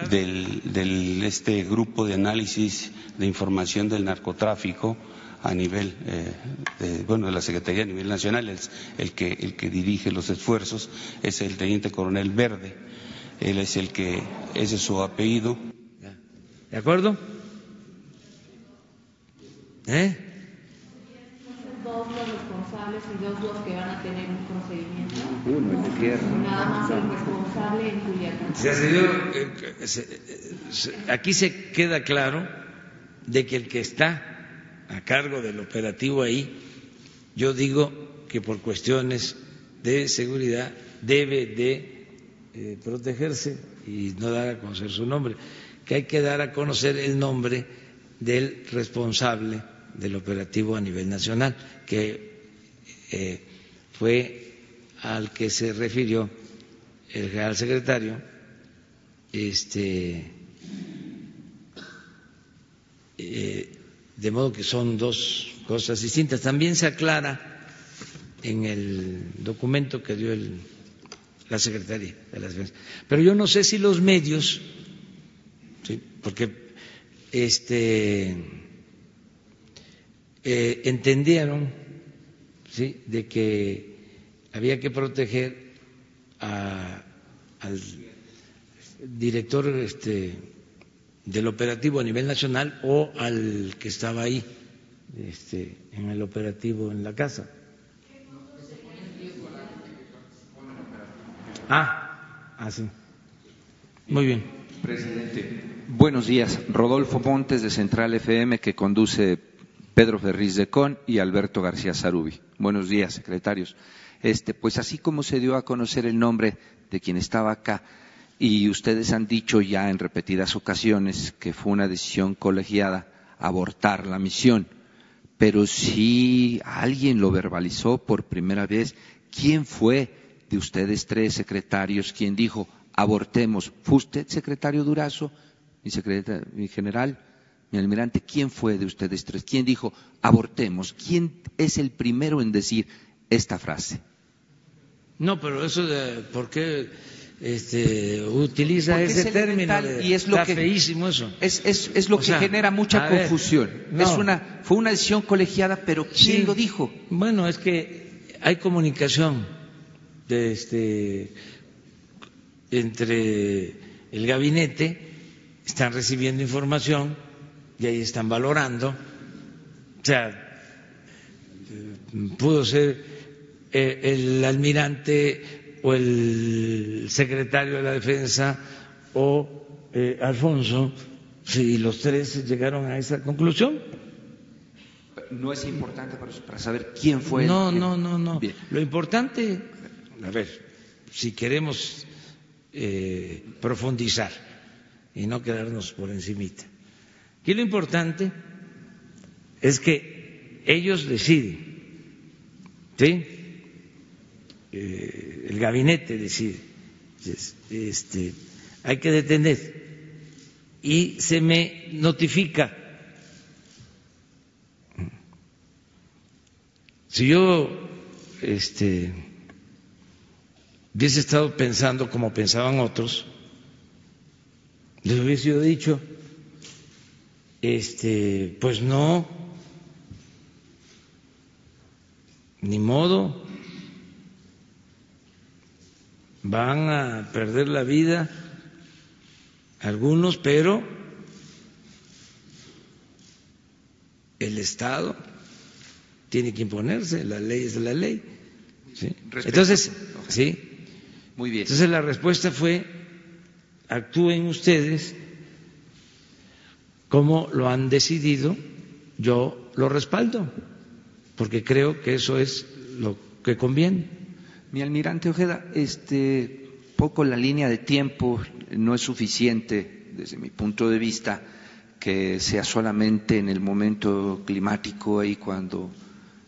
del, del, este grupo de análisis de información del narcotráfico a nivel eh, de, bueno de la Secretaría a nivel nacional. Es el que el que dirige los esfuerzos es el teniente coronel Verde. Él es el que ese es su apellido.
De acuerdo ¿Eh?
Responsables y dos los que van a tener un procedimiento uno, el de tierra. Nada más el responsable en Culiacán.
Eh, aquí se queda claro de que el que está a cargo del operativo ahí, yo digo que por cuestiones de seguridad debe de eh, protegerse y no dar a conocer su nombre, que hay que dar a conocer el nombre del responsable del operativo a nivel nacional, que eh, fue al que se refirió el general secretario, este, eh, de modo que son dos cosas distintas. También se aclara en el documento que dio el, la Secretaría de las Defensa. Pero yo no sé si los medios, porque este, eh, entendieron ¿sí? de que había que proteger al director este, del operativo a nivel nacional o al que estaba ahí este, en el operativo en la casa. Ah, ah, sí. Muy bien.
Presidente, buenos días. Rodolfo Montes de Central FM que conduce Pedro Ferriz de Con y Alberto García Sarubi. Buenos días, secretarios. Este, pues así como se dio a conocer el nombre de quien estaba acá, y ustedes han dicho ya en repetidas ocasiones que fue una decisión colegiada abortar la misión, pero si alguien lo verbalizó por primera vez, ¿quién fue de ustedes tres secretarios quien dijo abortemos? ¿Fue usted, secretario Durazo, mi, secretario, mi general, mi almirante? ¿Quién fue de ustedes tres? ¿Quién dijo abortemos? ¿Quién es el primero en decir esta frase?
No, pero eso de por qué este, utiliza ese término
y es lo
está
que,
feísimo eso.
Es, es, es lo que genera mucha confusión. es una, fue una decisión colegiada, pero ¿quién lo dijo?
Bueno, es que hay comunicación de este, entre el gabinete, están recibiendo información y ahí están valorando. O sea, pudo ser eh, el almirante o el secretario de la defensa o eh, Alfonso, si los tres llegaron a esa conclusión.
No es importante para, saber quién fue.
No, no, no, no. Lo importante, a ver, si queremos eh, profundizar y no quedarnos por encimita. Aquí lo importante es que ellos deciden, ¿sí? Eh, el gabinete decide, este, hay que detener y se me notifica. Si yo este, hubiese estado pensando como pensaban otros, les hubiese dicho, este, pues no, ni modo, van a perder la vida algunos, pero el Estado tiene que imponerse, la ley es la ley. Entonces, sí.
Muy bien.
Entonces la respuesta fue, actúen ustedes como lo han decidido, yo lo respaldo, porque creo que eso es lo que conviene.
Mi almirante Ojeda, este poco la línea de tiempo no es suficiente desde mi punto de vista que sea solamente en el momento climático ahí cuando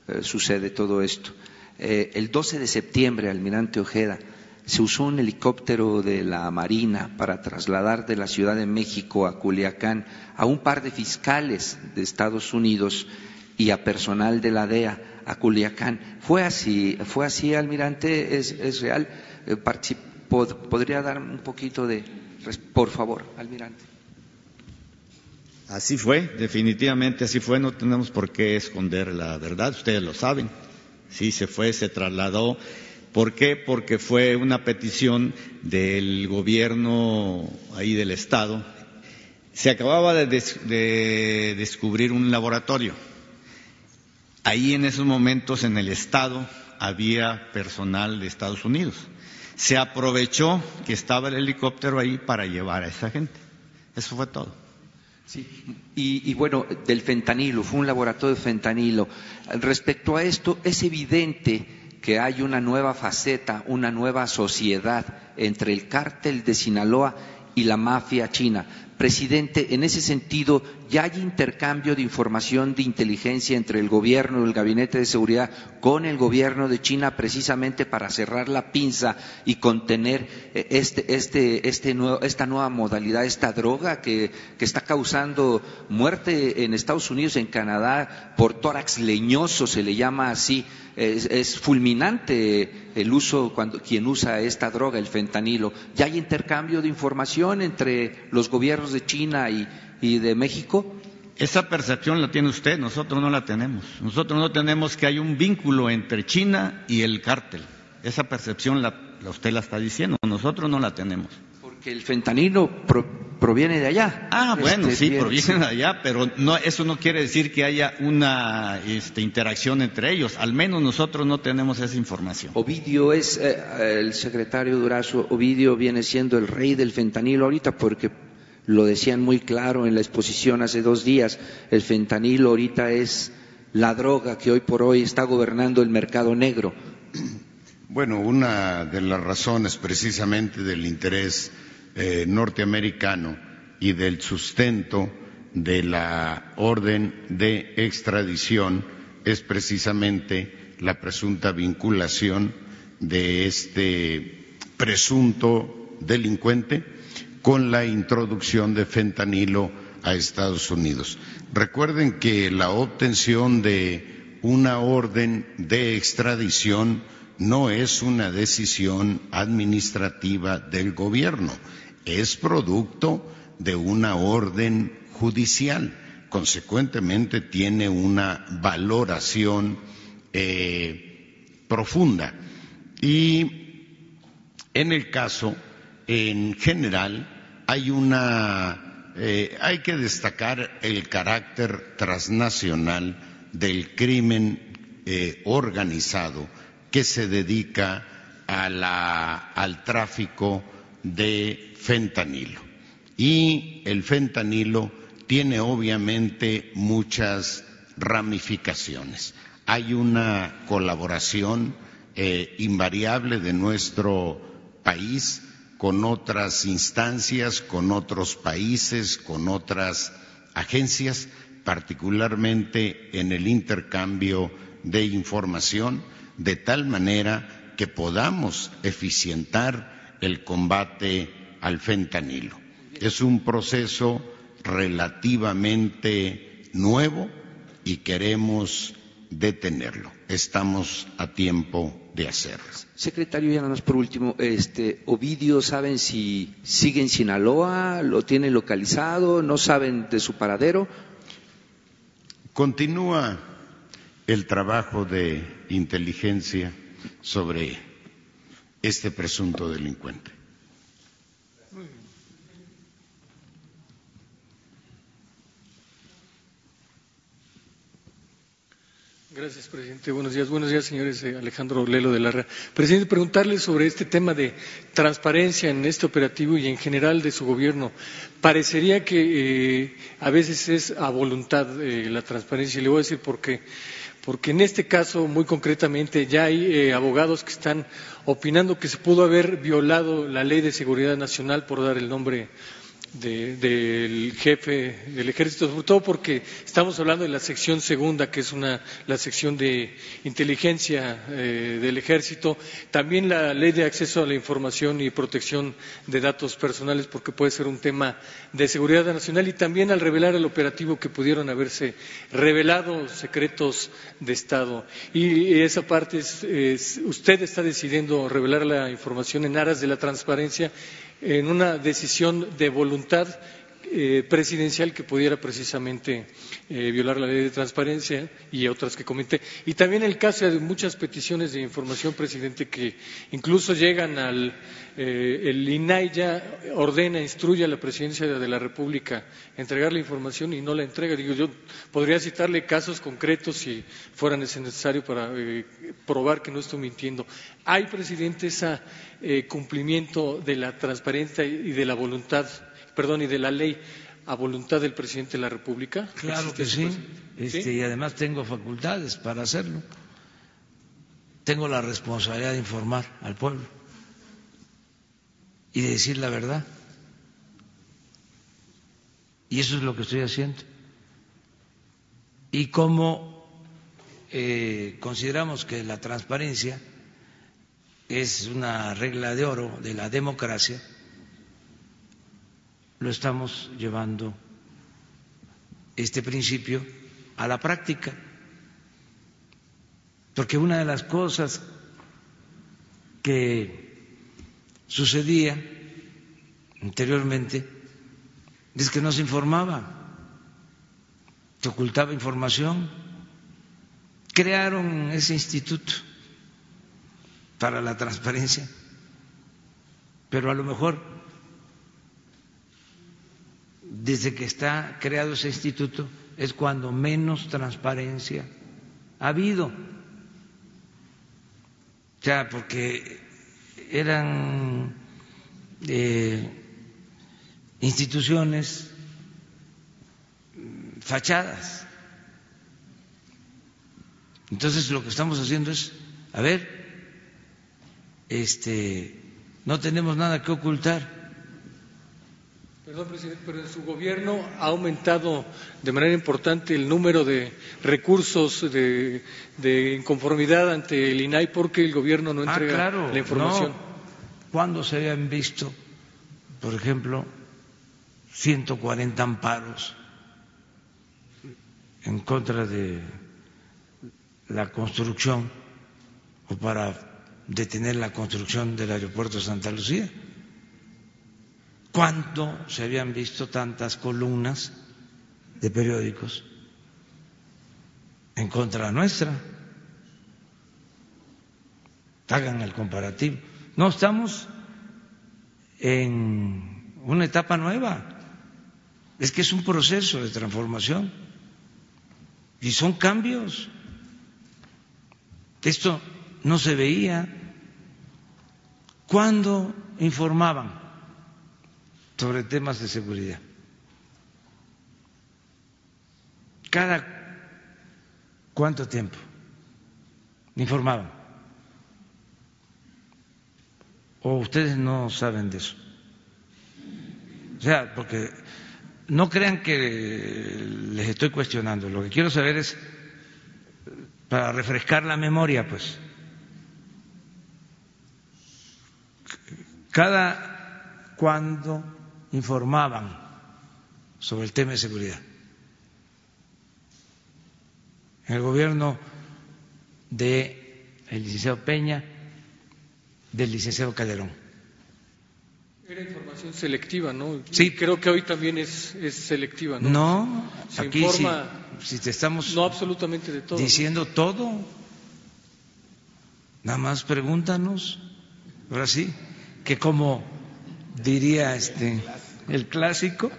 eh, sucede todo esto. Eh, el 12 de septiembre, almirante Ojeda, se usó un helicóptero de la Marina para trasladar de la Ciudad de México a Culiacán a un par de fiscales de Estados Unidos y a personal de la DEA a Culiacán. Fue así, fue así, almirante, es, real. Eh, ¿Podría dar un poquito de, por favor, almirante?
Así fue, definitivamente así fue, no tenemos por qué esconder la verdad, ustedes lo saben. Sí, se fue, se trasladó ¿Por qué? Porque fue una petición del gobierno ahí del Estado. Se acababa de, descubrir un laboratorio. Ahí en esos momentos en el Estado había personal de Estados Unidos. Se aprovechó que estaba el helicóptero ahí para llevar a esa gente. Eso fue todo.
Sí. Y, y, bueno, del fentanilo, fue un laboratorio de fentanilo. Respecto a esto, es evidente que hay una nueva faceta, una nueva sociedad entre el cártel de Sinaloa y la mafia china. Presidente, en ese sentido, ya hay intercambio de información de inteligencia entre el gobierno el gabinete de seguridad con el gobierno de China precisamente para cerrar la pinza y contener eh, este, este, este esta nueva modalidad, esta droga que, que, está causando muerte en Estados Unidos, en Canadá, por tórax leñoso, se le llama así. Es, fulminante el uso cuando quien usa esta droga, el fentanilo. Ya hay intercambio de información entre los gobiernos de China y, de México?
Esa percepción la tiene usted, nosotros no la tenemos. Nosotros no tenemos que hay un vínculo entre China y el cártel. Esa percepción la, usted la está diciendo, nosotros no la tenemos.
Porque el fentanilo proviene de allá.
Ah, bueno, este, sí, proviene de allá, pero no, eso no quiere decir que haya una este, interacción entre ellos. Al menos nosotros no tenemos esa información.
Ovidio es, eh, el secretario Durazo, Ovidio viene siendo el rey del fentanilo ahorita porque lo decían muy claro en la exposición hace dos días, el fentanilo ahorita es la droga que hoy por hoy está gobernando el mercado negro.
Bueno, una de las razones precisamente del interés eh, norteamericano y del sustento de la orden de extradición es precisamente la presunta vinculación de este presunto delincuente con la introducción de fentanilo a Estados Unidos. Recuerden que la obtención de una orden de extradición no es una decisión administrativa del gobierno, es producto de una orden judicial. Consecuentemente tiene una valoración eh, profunda. Y en el caso en general hay una eh, hay que destacar el carácter transnacional del crimen eh, organizado que se dedica al tráfico de fentanilo. Y el fentanilo tiene obviamente muchas ramificaciones. Hay una colaboración eh, invariable de nuestro país con otras instancias, con otros países, con otras agencias particularmente en el intercambio de información, de tal manera que podamos eficientar el combate al fentanilo. Es un proceso relativamente nuevo y queremos detenerlo. Estamos a tiempo de hacerlo.
Secretario, ya nada más por último, este Ovidio, ¿saben si sigue en Sinaloa? ¿Lo tienen localizado? ¿No saben de su paradero?
Continúa el trabajo de inteligencia sobre este presunto delincuente.
Gracias, presidente. Buenos días. Buenos días, señores. Eh, Alejandro Lelo de Larra. Presidente, preguntarle sobre este tema de transparencia en este operativo y en general de su gobierno. Parecería que eh, a veces es a voluntad eh, la transparencia y le voy a decir por qué. Porque en este caso, muy concretamente, ya hay abogados que están opinando que se pudo haber violado la ley de seguridad nacional por dar el nombre del jefe del ejército, sobre todo porque estamos hablando de la sección segunda, que es una, la sección de inteligencia eh, del ejército, también la ley de acceso a la información y protección de datos personales, porque puede ser un tema de seguridad nacional, y también al revelar el operativo que pudieron haberse revelado secretos de Estado. Y esa parte es, usted está decidiendo revelar la información en aras de la transparencia en una decisión de voluntad eh, presidencial que pudiera precisamente eh, violar la ley de transparencia y otras que comenté. Y también el caso de muchas peticiones de información, presidente, que incluso llegan al. Eh, el INAI ya ordena, instruye a la presidencia de la República entregar la información y no la entrega. Digo, yo podría citarle casos concretos si fuera necesario para probar que no estoy mintiendo. ¿Hay, presidente, ese cumplimiento de la transparencia y de la voluntad perdón, y de la ley a voluntad del presidente de la República?
Claro que sí, este, y además tengo facultades para hacerlo. Tengo la responsabilidad de informar al pueblo y de decir la verdad. Y eso es lo que estoy haciendo. Y como eh, consideramos que la transparencia es una regla de oro de la democracia, lo estamos llevando este principio a la práctica. Porque una de las cosas que sucedía anteriormente es que no se informaba, se ocultaba información. Crearon ese instituto para la transparencia, pero a lo mejor desde que está creado ese instituto es cuando menos transparencia ha habido. O sea, porque eran eh, instituciones fachadas. Entonces lo que estamos haciendo es, a ver, este, no tenemos nada que ocultar
Perdón, presidente, pero en su gobierno ha aumentado de manera importante el número de recursos de, inconformidad ante el INAI porque el gobierno no ah, entrega la información. No.
¿Cuándo se habían visto, por ejemplo, 140 amparos en contra de la construcción o para detener la construcción del aeropuerto de Santa Lucía? ¿Cuándo se habían visto tantas columnas de periódicos en contra nuestra? Hagan el comparativo. No estamos en una etapa nueva. Es que es un proceso de transformación y son cambios. Esto no se veía. ¿Cuándo informaban? Sobre temas de seguridad. ¿Cada cuánto tiempo informaban? ¿O ustedes no saben de eso? O sea, porque no crean que les estoy cuestionando, lo que quiero saber es, para refrescar la memoria, pues, cada cuando informaban sobre el tema de seguridad. En el gobierno de el licenciado Peña, del licenciado Calderón.
Era información selectiva, ¿no?
Sí.
Creo que hoy también es, es selectiva, ¿no?
No,
Se
aquí
informa,
si, si te estamos
no absolutamente de todo. ¿no?
diciendo todo, nada más pregúntanos, ahora sí, que como diría este el clásico,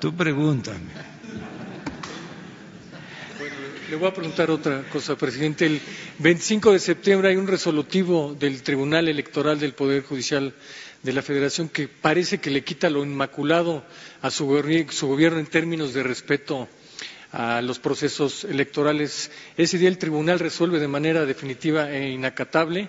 tú pregúntame.
Le voy a preguntar otra cosa, presidente. El 25 de septiembre hay un resolutivo del Tribunal Electoral del Poder Judicial de la Federación que parece que le quita lo inmaculado a su, su gobierno en términos de respeto a los procesos electorales. Ese día el tribunal resuelve de manera definitiva e inacatable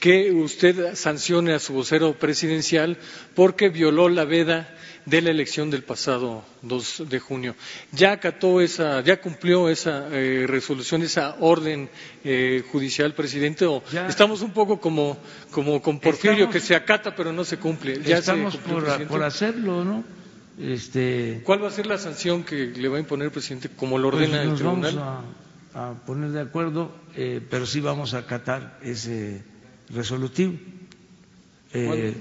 que usted sancione a su vocero presidencial porque violó la veda de la elección del pasado 2 de junio. Ya acató esa, ya cumplió esa eh, resolución, esa orden eh, judicial, presidente, o
Ya.
estamos un poco como, como con Porfirio,
Estamos-
que se acata pero no se cumple. Ya se
Estamos
cumplió,
por, por hacerlo, ¿no? Este,
¿Cuál va a ser la sanción que le va a imponer, presidente, como lo
pues
ordena el
nos
tribunal?
vamos a, a poner de acuerdo, eh, pero sí vamos a acatar ese resolutivo. Eh,
¿Cuándo?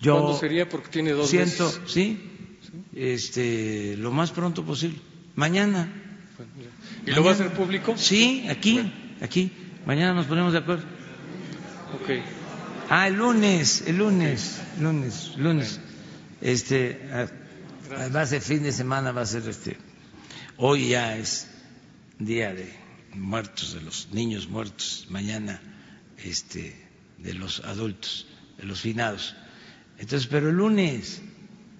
yo
¿Cuándo sería? Porque tiene dos
siento,
meses.
sí, este, lo más pronto posible. Mañana.
¿Y lo va a hacer público?
Sí, aquí, aquí. Mañana nos ponemos de acuerdo.
Ok.
Ah, el lunes, el lunes, lunes, lunes. Este, ah, va a ser fin de semana, va a ser este. Hoy ya es día de muertos, de los niños muertos. Mañana, este, de los adultos, de los finados. Entonces, pero el lunes,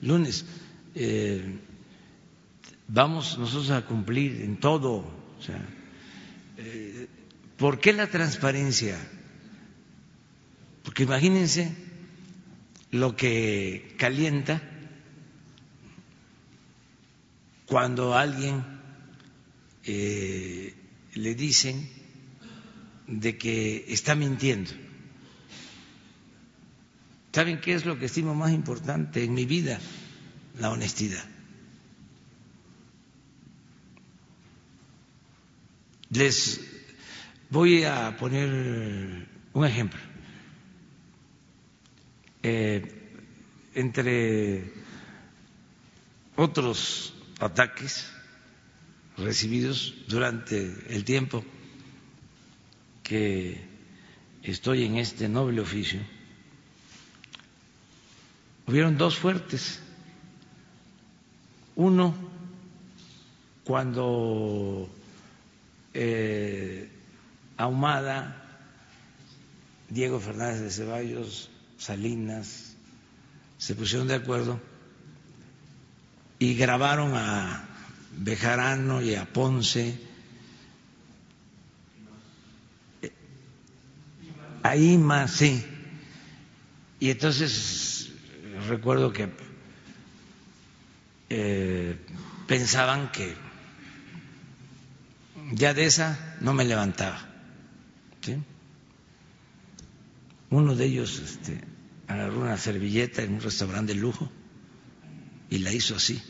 lunes, eh, vamos nosotros a cumplir en todo. O sea, eh, ¿por qué la transparencia? Porque imagínense lo que calienta cuando alguien eh, le dicen de que está mintiendo. ¿Saben qué es lo que estimo más importante en mi vida? La honestidad. Les voy a poner un ejemplo. Eh, entre otros ataques recibidos durante el tiempo que estoy en este noble oficio, hubieron dos fuertes. Uno, cuando eh, Ahumada, Diego Fernández de Ceballos, Salinas, se pusieron de acuerdo y grabaron a Bejarano y a Ponce, a Ima, sí. Y entonces recuerdo que eh, pensaban que ya de esa no me levantaba. Uno de ellos este, agarró una servilleta en un restaurante de lujo y la hizo así,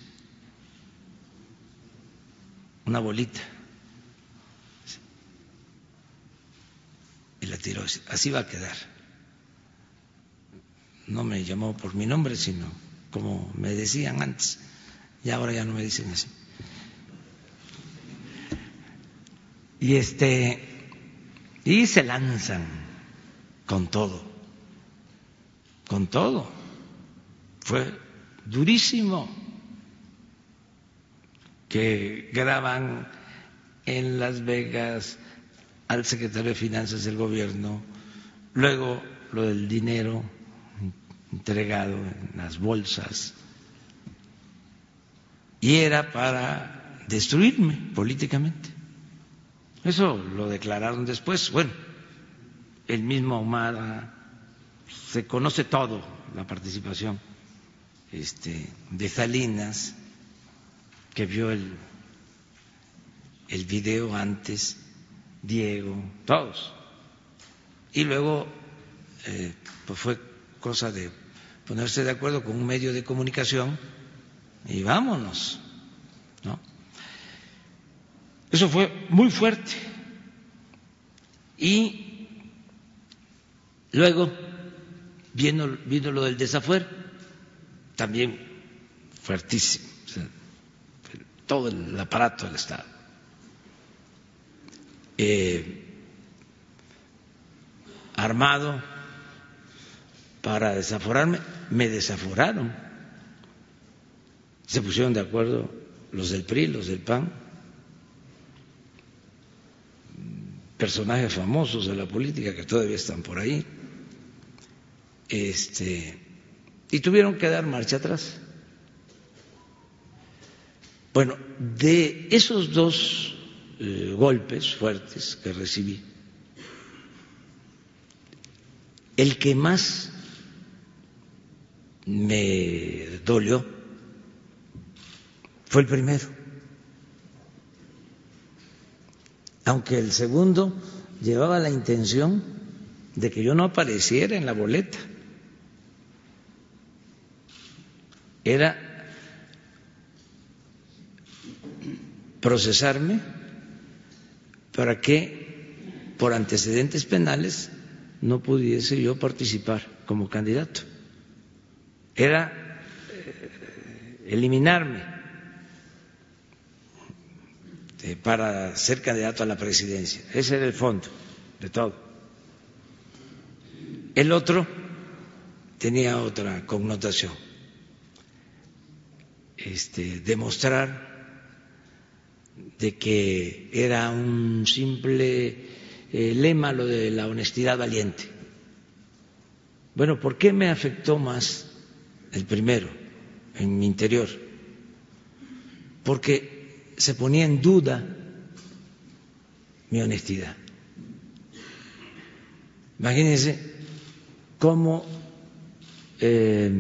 una bolita. Y la tiró así, va a quedar. No me llamó por mi nombre, sino como me decían antes, y ahora ya no me dicen así. Y este, y se lanzan con todo, con todo. Fue durísimo que graban en Las Vegas al secretario de Finanzas del gobierno, luego lo del dinero entregado en las bolsas, y era para destruirme políticamente. Eso lo declararon después. Bueno, el mismo Ahumada, se conoce todo la participación este, de Salinas, que vio el, el video antes, Diego, todos. Y luego eh, pues fue cosa de ponerse de acuerdo con un medio de comunicación y vámonos. ¿no? Eso fue muy fuerte. Y luego vino, vino lo del desafuero, también fuertísimo, todo el aparato del Estado. Eh, armado para desaforarme, me desaforaron. Se pusieron de acuerdo los del PRI, los del PAN, personajes famosos de la política que todavía están por ahí, este, y tuvieron que dar marcha atrás. Bueno, de esos dos eh, golpes fuertes que recibí, el que más me dolió fue el primero. Aunque el segundo llevaba la intención de que yo no apareciera en la boleta. Era procesarme para que por antecedentes penales no pudiese yo participar como candidato era eh, eliminarme para ser candidato a la presidencia. Ese era el fondo de todo. El otro tenía otra connotación, este, demostrar de que era un simple eh, lema lo de la honestidad valiente. Bueno, ¿por qué me afectó más el primero, en mi interior, porque se ponía en duda mi honestidad. Imagínense cómo eh,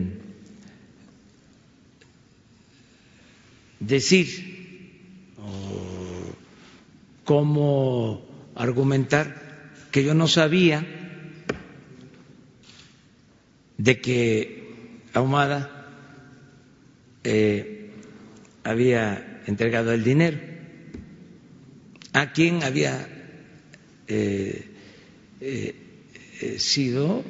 decir cómo argumentar que yo no sabía de que Ahumada eh, había entregado el dinero. ¿A quién había eh, eh, sido,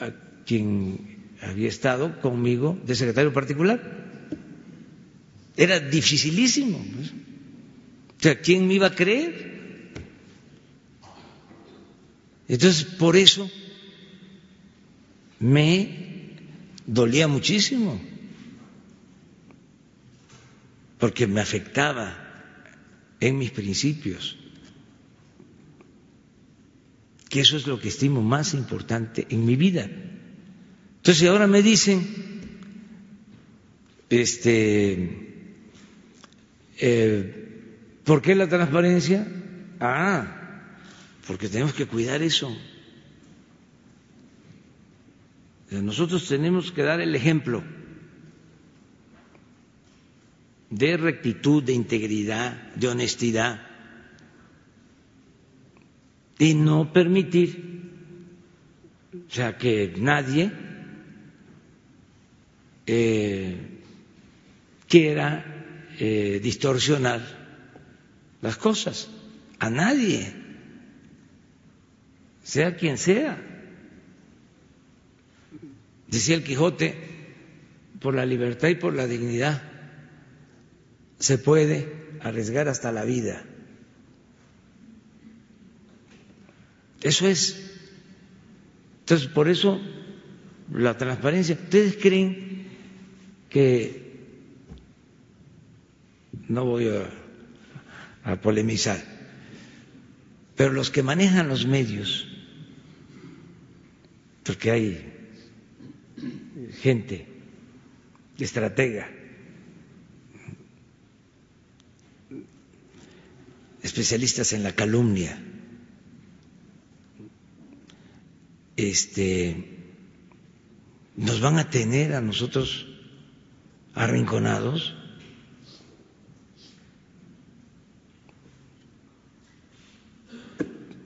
a quien había estado conmigo de secretario particular? Era dificilísimo. O ¿quién me iba a creer? Entonces, por eso me dolía muchísimo, porque me afectaba en mis principios, que eso es lo que estimo más importante en mi vida. Entonces ahora me dicen, este, eh, ¿por qué la transparencia? Ah, porque tenemos que cuidar eso. Nosotros tenemos que dar el ejemplo de rectitud, de integridad, de honestidad y no permitir, o sea, que nadie eh, quiera eh, distorsionar las cosas, a nadie, sea quien sea. Decía el Quijote, por la libertad y por la dignidad se puede arriesgar hasta la vida. Eso es. Entonces, por eso la transparencia. ¿Ustedes creen que no voy a, a polemizar, pero los que manejan los medios, porque hay gente estratega, especialistas en la calumnia, este, nos van a tener a nosotros arrinconados.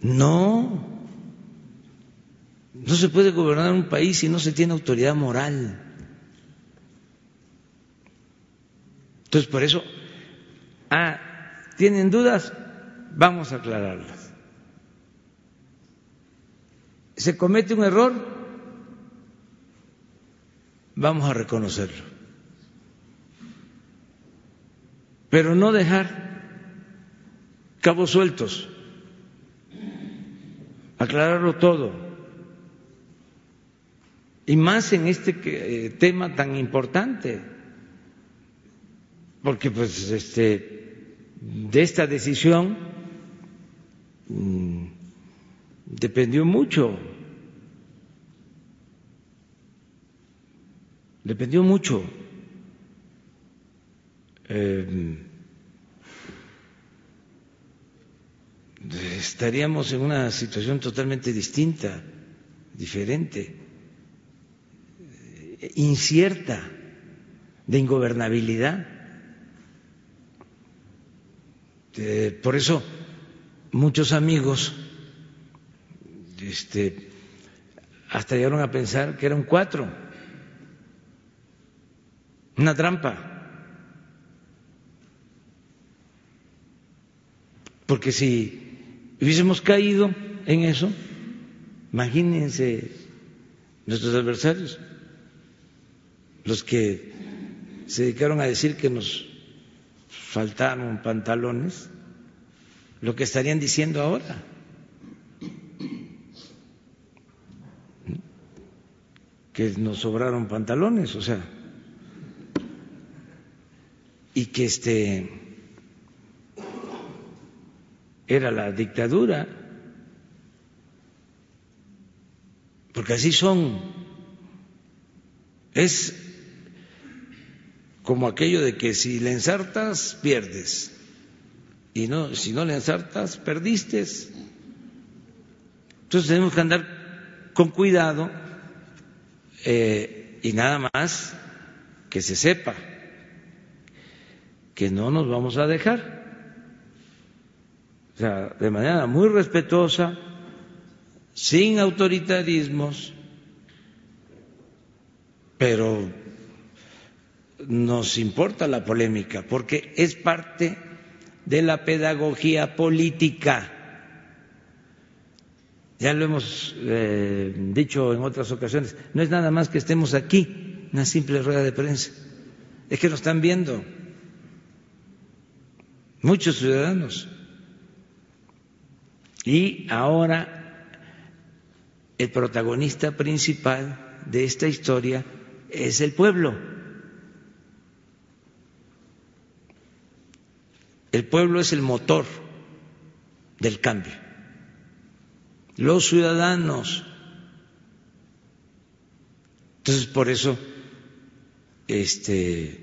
No, no se puede gobernar un país si no se tiene autoridad moral. Entonces, por eso, ah, ¿tienen dudas? Vamos a aclararlas. ¿Se comete un error? Vamos a reconocerlo. Pero no dejar cabos sueltos, aclararlo todo. Y más en este eh, tema tan importante, porque pues este de esta decisión mm, dependió mucho, dependió mucho. Eh, estaríamos en una situación totalmente distinta, diferente, incierta, de ingobernabilidad. Eh, por eso muchos amigos este, hasta llegaron a pensar que eran cuatro, una trampa. Porque si hubiésemos caído en eso, imagínense nuestros adversarios, los que se dedicaron a decir que nos faltaron pantalones, lo que estarían diciendo ahora. que nos sobraron pantalones, o sea, y que este era la dictadura, porque así son, es como aquello de que si le ensartas, pierdes, y no, si no le ensartas, perdiste. Entonces tenemos que andar con cuidado eh, y nada más que se sepa que no nos vamos a dejar. O sea, de manera muy respetuosa, sin autoritarismos, pero nos importa la polémica porque es parte de la pedagogía política ya lo hemos eh, dicho en otras ocasiones, no es nada más que estemos aquí, una simple rueda de prensa, es que nos están viendo muchos ciudadanos. Y ahora el protagonista principal de esta historia es el pueblo. El pueblo es el motor del cambio los ciudadanos. Entonces, por eso este,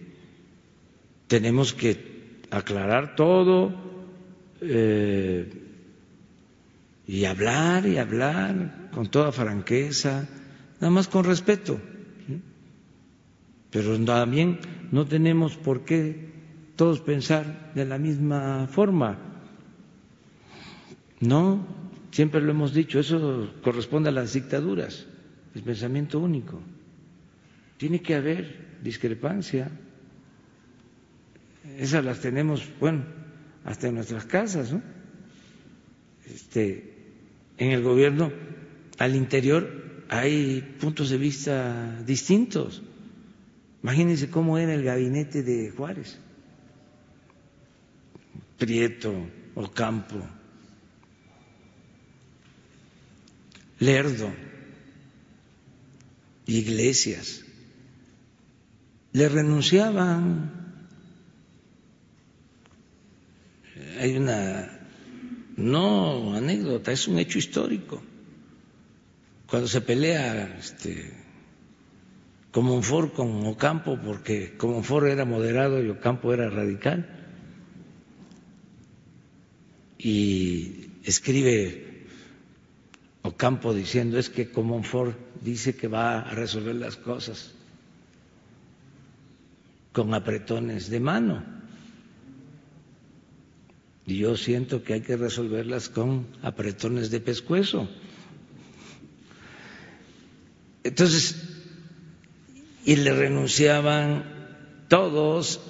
tenemos que aclarar todo eh, y hablar y hablar con toda franqueza, nada más con respeto. Pero también no tenemos por qué todos pensar de la misma forma. No, Siempre lo hemos dicho, eso corresponde a las dictaduras, el pensamiento único. Tiene que haber discrepancia. Esas las tenemos, bueno, hasta en nuestras casas, ¿no? Este, en el gobierno, al interior, hay puntos de vista distintos. Imagínense cómo era el gabinete de Juárez. Prieto, Ocampo, Lerdo, Iglesias, le renunciaban. Hay una, no anécdota, es un hecho histórico. Cuando se pelea este, Comonfort con Ocampo, porque Comonfort era moderado y Ocampo era radical, y escribe Ocampo diciendo es que Comonfort dice que va a resolver las cosas. con apretones de mano. Y yo siento que hay que resolverlas con apretones de pescuezo. Entonces, y le renunciaban todos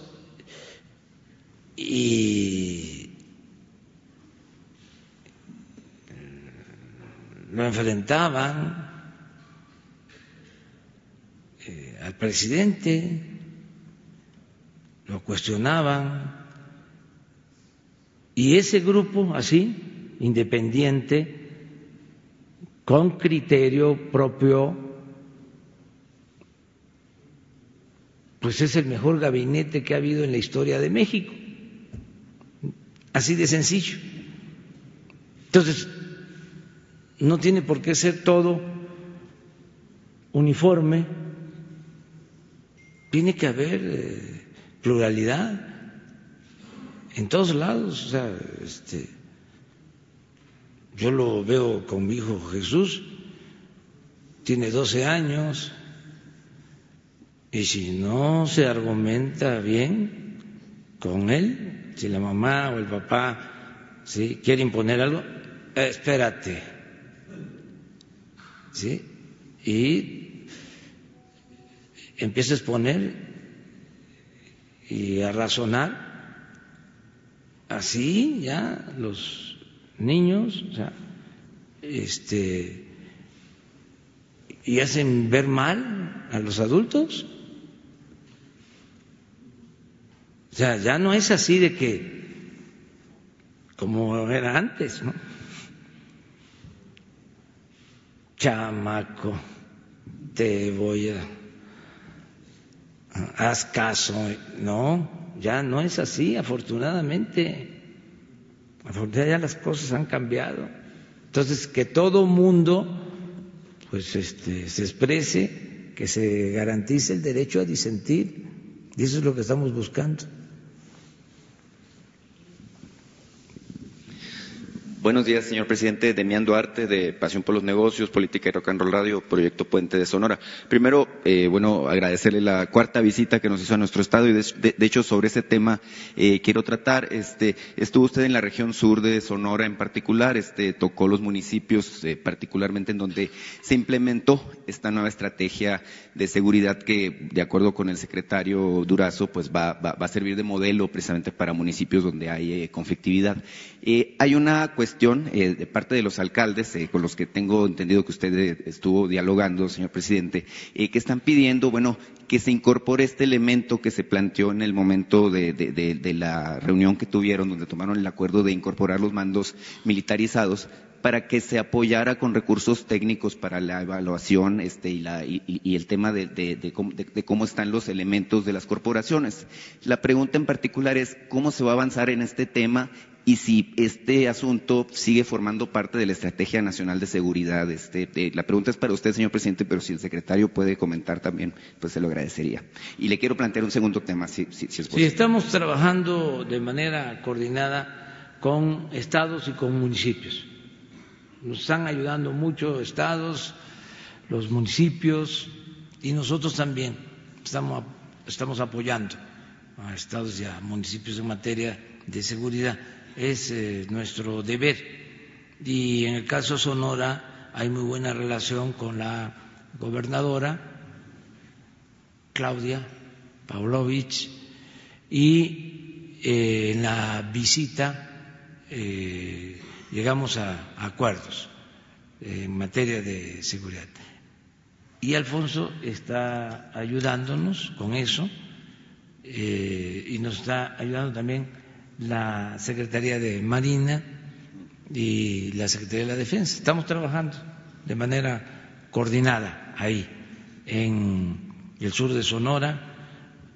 y lo enfrentaban eh, al presidente, lo cuestionaban, y ese grupo así, independiente, con criterio propio, pues es el mejor gabinete que ha habido en la historia de México. Así de sencillo. Entonces, no tiene por qué ser todo uniforme, tiene que haber eh, pluralidad en todos lados. O sea, este, yo lo veo con mi hijo Jesús, tiene 12 años, y si no se argumenta bien con él, si la mamá o el papá ¿sí? quiere imponer algo, espérate, ¿sí? Y empieza a exponer y a razonar así ya los niños, o sea, este, y hacen ver mal a los adultos. O sea, ya no es así de que, como era antes, ¿no? Chamaco, te voy a... Haz caso, no, ya no es así, afortunadamente. Afortunadamente ya las cosas han cambiado. Entonces, que todo mundo pues este, se exprese, que se garantice el derecho a disentir. Y eso es lo que estamos buscando.
Buenos días, señor presidente. Demián Duarte, de Pasión por los Negocios, Política y Rock and Roll Radio, Proyecto Puente de Sonora. Primero, eh, bueno, agradecerle la cuarta visita que nos hizo a nuestro estado y de, hecho sobre ese tema eh, quiero tratar. Este, estuvo usted en la región sur de Sonora en particular, este, tocó los municipios eh, particularmente en donde se implementó esta nueva estrategia de seguridad que, de acuerdo con el secretario Durazo, pues va, a servir de modelo precisamente para municipios donde hay conflictividad. hay una cuestión eh, de parte de los alcaldes, eh, con los que tengo entendido que usted eh, estuvo dialogando, señor presidente, que están pidiendo, bueno, que se incorpore este elemento que se planteó en el momento de, la reunión que tuvieron, donde tomaron el acuerdo de incorporar los mandos militarizados para que se apoyara con recursos técnicos para la evaluación este, y, el tema de, de, cómo están los elementos de las corporaciones. La pregunta en particular es cómo se va a avanzar en este tema y si este asunto sigue formando parte de la Estrategia Nacional de Seguridad. Este, la pregunta es para usted, señor presidente, pero si el secretario puede comentar también, pues se lo agradecería. Y le quiero plantear un segundo tema, si, si, es posible.
Sí, estamos trabajando de manera coordinada con estados y con municipios. Nos están ayudando mucho estados, los municipios y nosotros también estamos, estamos apoyando a estados y a municipios en materia de seguridad es eh, nuestro deber. Y en el caso Sonora hay muy buena relación con la gobernadora Claudia Pavlovich y eh, en la visita eh, llegamos a, acuerdos en materia de seguridad. Y Alfonso está ayudándonos con eso y nos está ayudando también la Secretaría de Marina y la Secretaría de la Defensa. Estamos trabajando de manera coordinada ahí, en el sur de Sonora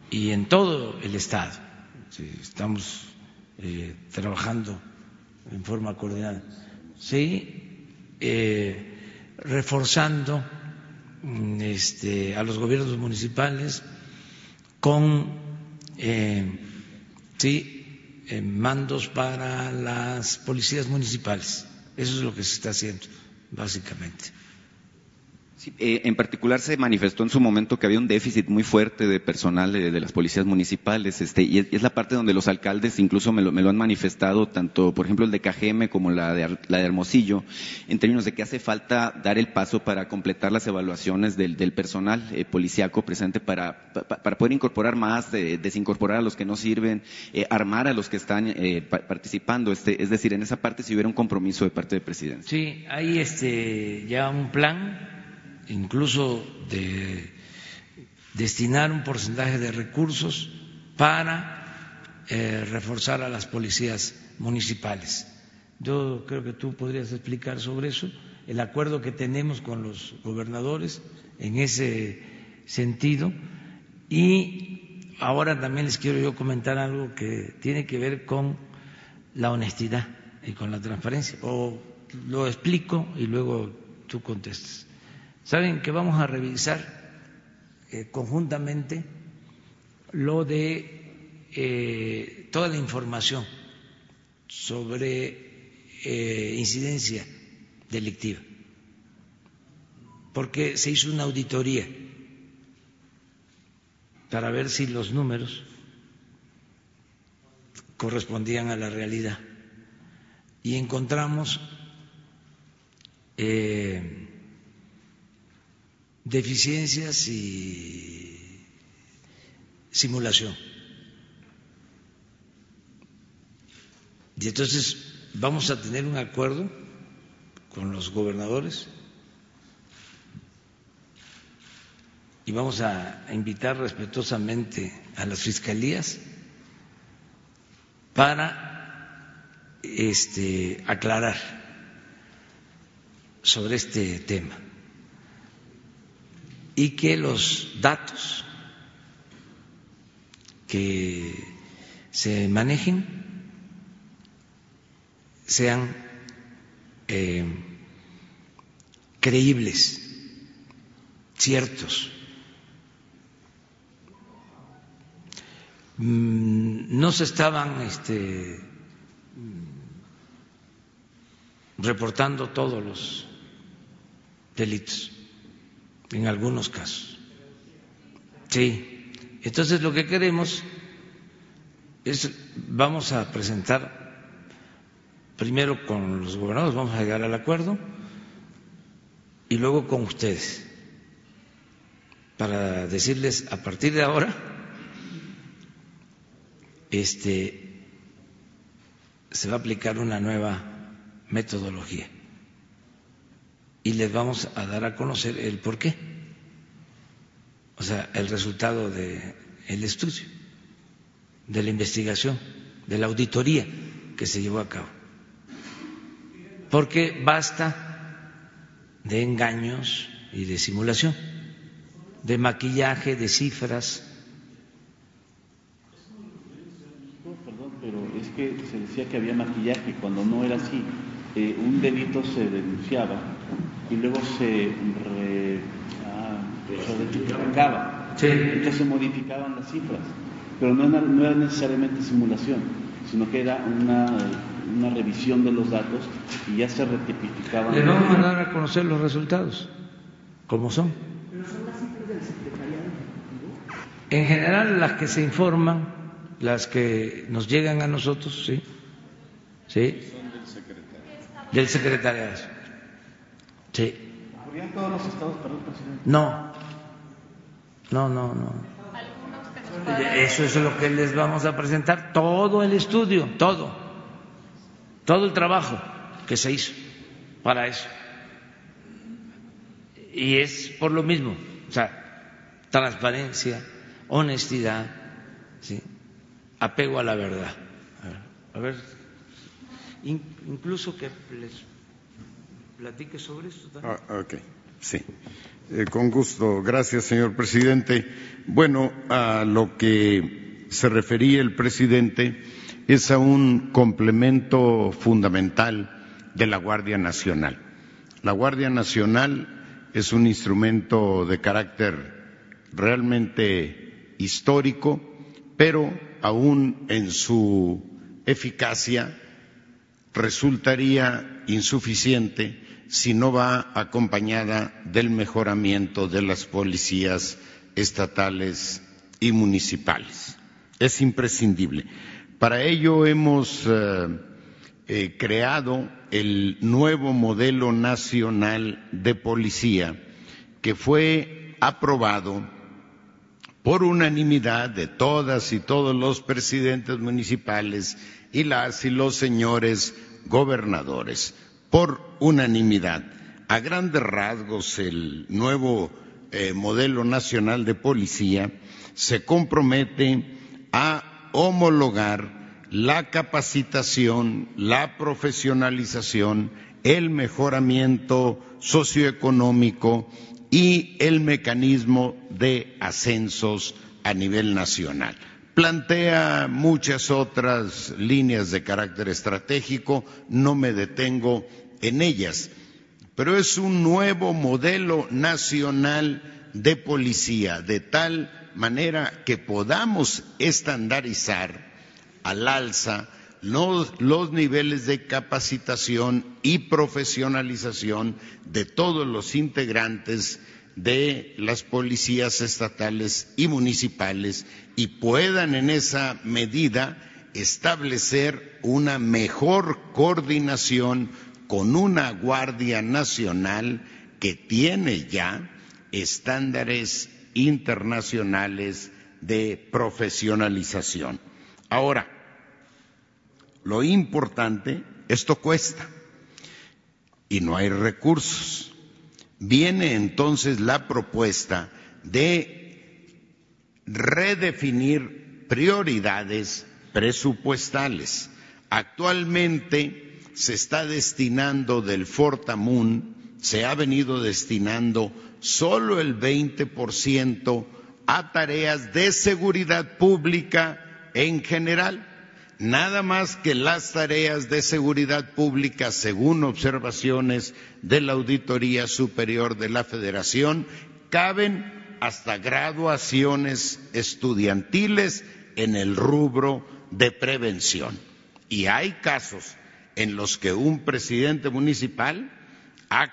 y en todo el Estado. estamos eh, trabajando en forma coordinada. Sí, eh, reforzando mm, este, a los gobiernos municipales con eh, sí, mandos para las policías municipales. Eso es lo que se está haciendo, básicamente.
Eh, en particular se manifestó en su momento que había un déficit muy fuerte de personal de, las policías municipales, este, y es, la parte donde los alcaldes incluso me lo, han manifestado, tanto por ejemplo el de Cajeme como la de, la de Hermosillo, en términos de que hace falta dar el paso para completar las evaluaciones del, personal eh, policíaco presente para, pa- para poder incorporar más, desincorporar a los que no sirven, eh, armar a los que están eh, pa- participando. Este, es decir, en esa parte si hubiera un compromiso de parte de presidencia.
Sí, hay este ya un plan, incluso de destinar un porcentaje de recursos para eh, reforzar a las policías municipales. Yo creo que tú podrías explicar sobre eso, el acuerdo que tenemos con los gobernadores en ese sentido. Y ahora también les quiero yo comentar algo que tiene que ver con la honestidad y con la transparencia. O lo explico y luego tú contestas. Saben que vamos a revisar eh, conjuntamente lo de eh, toda la información sobre eh, incidencia delictiva, porque se hizo una auditoría para ver si los números correspondían a la realidad. Y encontramos deficiencias y simulación. Y entonces vamos a tener un acuerdo con los gobernadores y vamos a invitar respetuosamente a las fiscalías para este, aclarar sobre este tema y que los datos que se manejen sean eh, creíbles, ciertos. Mm, No se estaban este, reportando todos los delitos, en algunos casos. Sí, entonces lo que queremos es, vamos a presentar primero con los gobernadores, vamos a llegar al acuerdo, y luego con ustedes, para decirles a partir de ahora, este, se va a aplicar una nueva metodología y les vamos a dar a conocer el por qué, o sea, el resultado del el estudio, de la investigación, de la auditoría que se llevó a cabo. Porque basta de engaños y de simulación, de maquillaje, de cifras.
Perdón, pero es que se decía que había maquillaje cuando no era así. Eh, un delito se denunciaba y luego se re, ah, se rectificaba.
Sí.
Entonces se modificaban las cifras, pero no era, no era necesariamente simulación, sino que era una, una revisión de los datos y ya se rectificaban.
Les vamos a dar a conocer los resultados, como son. En general, las que se informan, las que nos llegan a nosotros, sí. Sí. Del secretariado. Sí.
¿Ocurrían todos los estados, perdón, presidente?
No. No, no, no. Eso es lo que les vamos a presentar, todo el estudio, todo, todo el trabajo que se hizo para eso. Y es por lo mismo, o sea, transparencia, honestidad, ¿sí? apego a la verdad. A ver, in- incluso que les platique sobre esto también.
Ah, ok, sí. Eh, con gusto. Gracias, señor presidente. Bueno, a lo que se refería el presidente es a un complemento fundamental de la Guardia Nacional. La Guardia Nacional es un instrumento de carácter realmente histórico, pero aún en su eficacia resultaría insuficiente si no va acompañada del mejoramiento de las policías estatales y municipales. Es imprescindible. Para ello hemos eh, eh, creado el nuevo modelo nacional de policía que fue aprobado por unanimidad de todas y todos los presidentes municipales y las y los señores gobernadores, por unanimidad. A grandes rasgos, el nuevo eh, modelo nacional de policía se compromete a homologar la capacitación, la profesionalización, el mejoramiento socioeconómico y el mecanismo de ascensos a nivel nacional. Plantea muchas otras líneas de carácter estratégico, no me detengo en ellas, pero es un nuevo modelo nacional de policía, de tal manera que podamos estandarizar al alza los, niveles de capacitación y profesionalización de todos los integrantes de las policías estatales y municipales y puedan en esa medida establecer una mejor coordinación con una Guardia Nacional que tiene ya estándares internacionales de profesionalización. Ahora, lo importante, esto cuesta y no hay recursos. Viene entonces la propuesta de redefinir prioridades presupuestales. Actualmente se está destinando del Fortamun, se ha venido destinando solo el 20% a tareas de seguridad pública en general nada más que las tareas de seguridad pública, según observaciones de la Auditoría Superior de la Federación, caben hasta graduaciones estudiantiles en el rubro de prevención. Y hay casos en los que un presidente municipal ha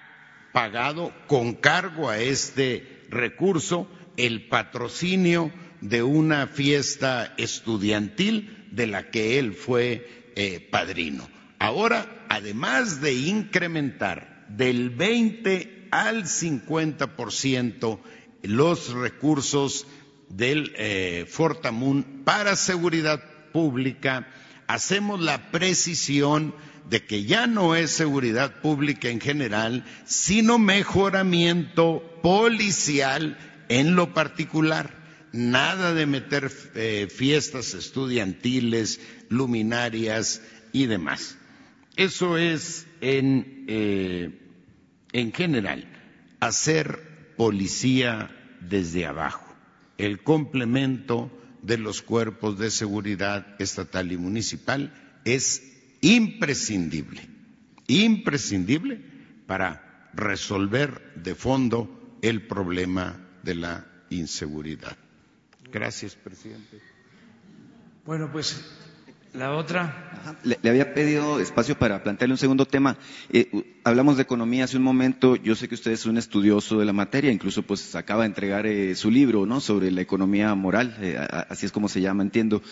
pagado con cargo a este recurso el patrocinio de una fiesta estudiantil de la que él fue eh, padrino. Ahora, además de incrementar del 20 al 50% los recursos del eh, Fortamun para seguridad pública, hacemos la precisión de que ya no es seguridad pública en general, sino mejoramiento policial en lo particular. Nada de meter eh, fiestas estudiantiles, luminarias y demás. Eso es en, eh, en general, hacer policía desde abajo, el complemento de los cuerpos de seguridad estatal y municipal es imprescindible, imprescindible para resolver de fondo el problema de la inseguridad. Gracias, presidente.
Bueno, pues la otra.
Le, había pedido espacio para plantearle un segundo tema. Eh, hablamos de economía hace un momento. Yo sé que usted es un estudioso de la materia, incluso pues acaba de entregar eh, su libro, ¿no? Sobre la economía moral, eh, así es como se llama, entiendo.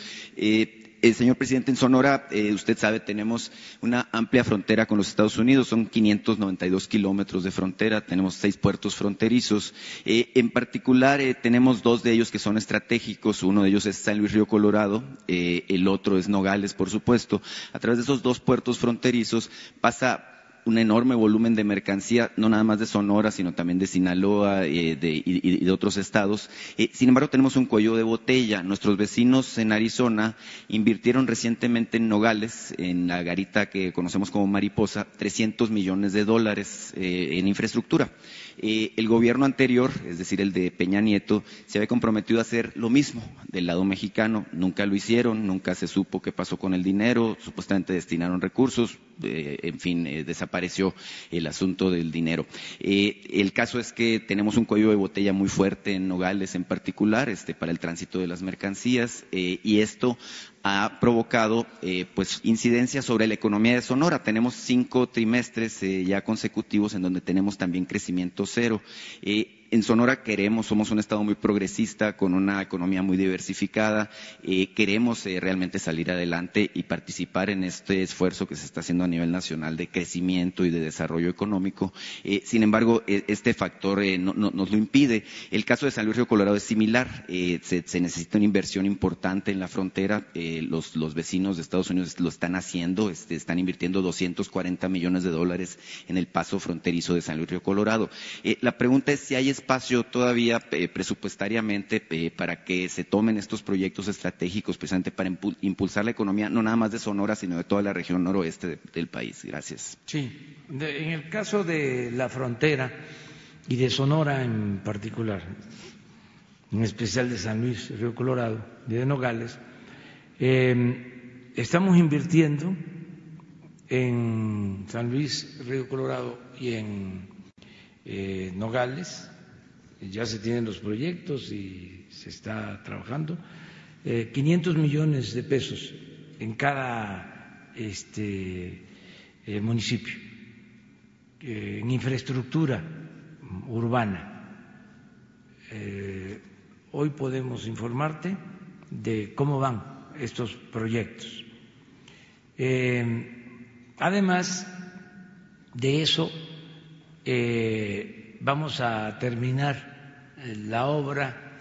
Señor presidente, en Sonora, eh, usted sabe, tenemos una amplia frontera con los Estados Unidos, son 592 kilómetros de frontera, tenemos seis puertos fronterizos. Eh, en particular, tenemos dos de ellos que son estratégicos, uno de ellos es San Luis Río Colorado, el otro es Nogales, por supuesto. A través de esos dos puertos fronterizos pasa un enorme volumen de mercancía, no nada más de Sonora, sino también de Sinaloa eh, y, de otros estados. Eh, sin embargo, tenemos un cuello de botella. Nuestros vecinos en Arizona invirtieron recientemente en Nogales, en la garita que conocemos como Mariposa, 300 millones de dólares eh, en infraestructura. Eh, el gobierno anterior, es decir, el de Peña Nieto, se había comprometido a hacer lo mismo del lado mexicano. Nunca lo hicieron, nunca se supo qué pasó con el dinero, supuestamente destinaron recursos, en fin, desaparecieron desapareció el asunto del dinero. Eh, el caso es que tenemos un cuello de botella muy fuerte en Nogales en particular, este, para el tránsito de las mercancías, eh, y esto ha provocado eh, pues incidencias sobre la economía de Sonora. Tenemos cinco trimestres ya consecutivos en donde tenemos también crecimiento cero. En Sonora queremos, somos un estado muy progresista, con una economía muy diversificada, eh, queremos eh, realmente salir adelante y participar en este esfuerzo que se está haciendo a nivel nacional de crecimiento y de desarrollo económico. Eh, sin embargo, e, este factor no, no, nos lo impide. El caso de San Luis Río Colorado es similar. Se, necesita una inversión importante en la frontera. Los, los, vecinos de Estados Unidos lo están haciendo, este, están invirtiendo 240 millones de dólares en el paso fronterizo de San Luis Río Colorado. la pregunta es si hay espacio todavía eh, presupuestariamente eh, para que se tomen estos proyectos estratégicos precisamente para impulsar la economía, no nada más de Sonora, sino de toda la región noroeste de, del país. Gracias.
Sí, en el caso de la frontera y de Sonora en particular, en especial de San Luis, Río Colorado y de Nogales, eh, estamos invirtiendo en San Luis, Río Colorado y en eh, Nogales ya se tienen los proyectos y se está trabajando, eh, 500 millones de pesos en cada este, eh, municipio, eh, en infraestructura urbana. Eh, hoy podemos informarte de cómo van estos proyectos. Además de eso, vamos a terminar la obra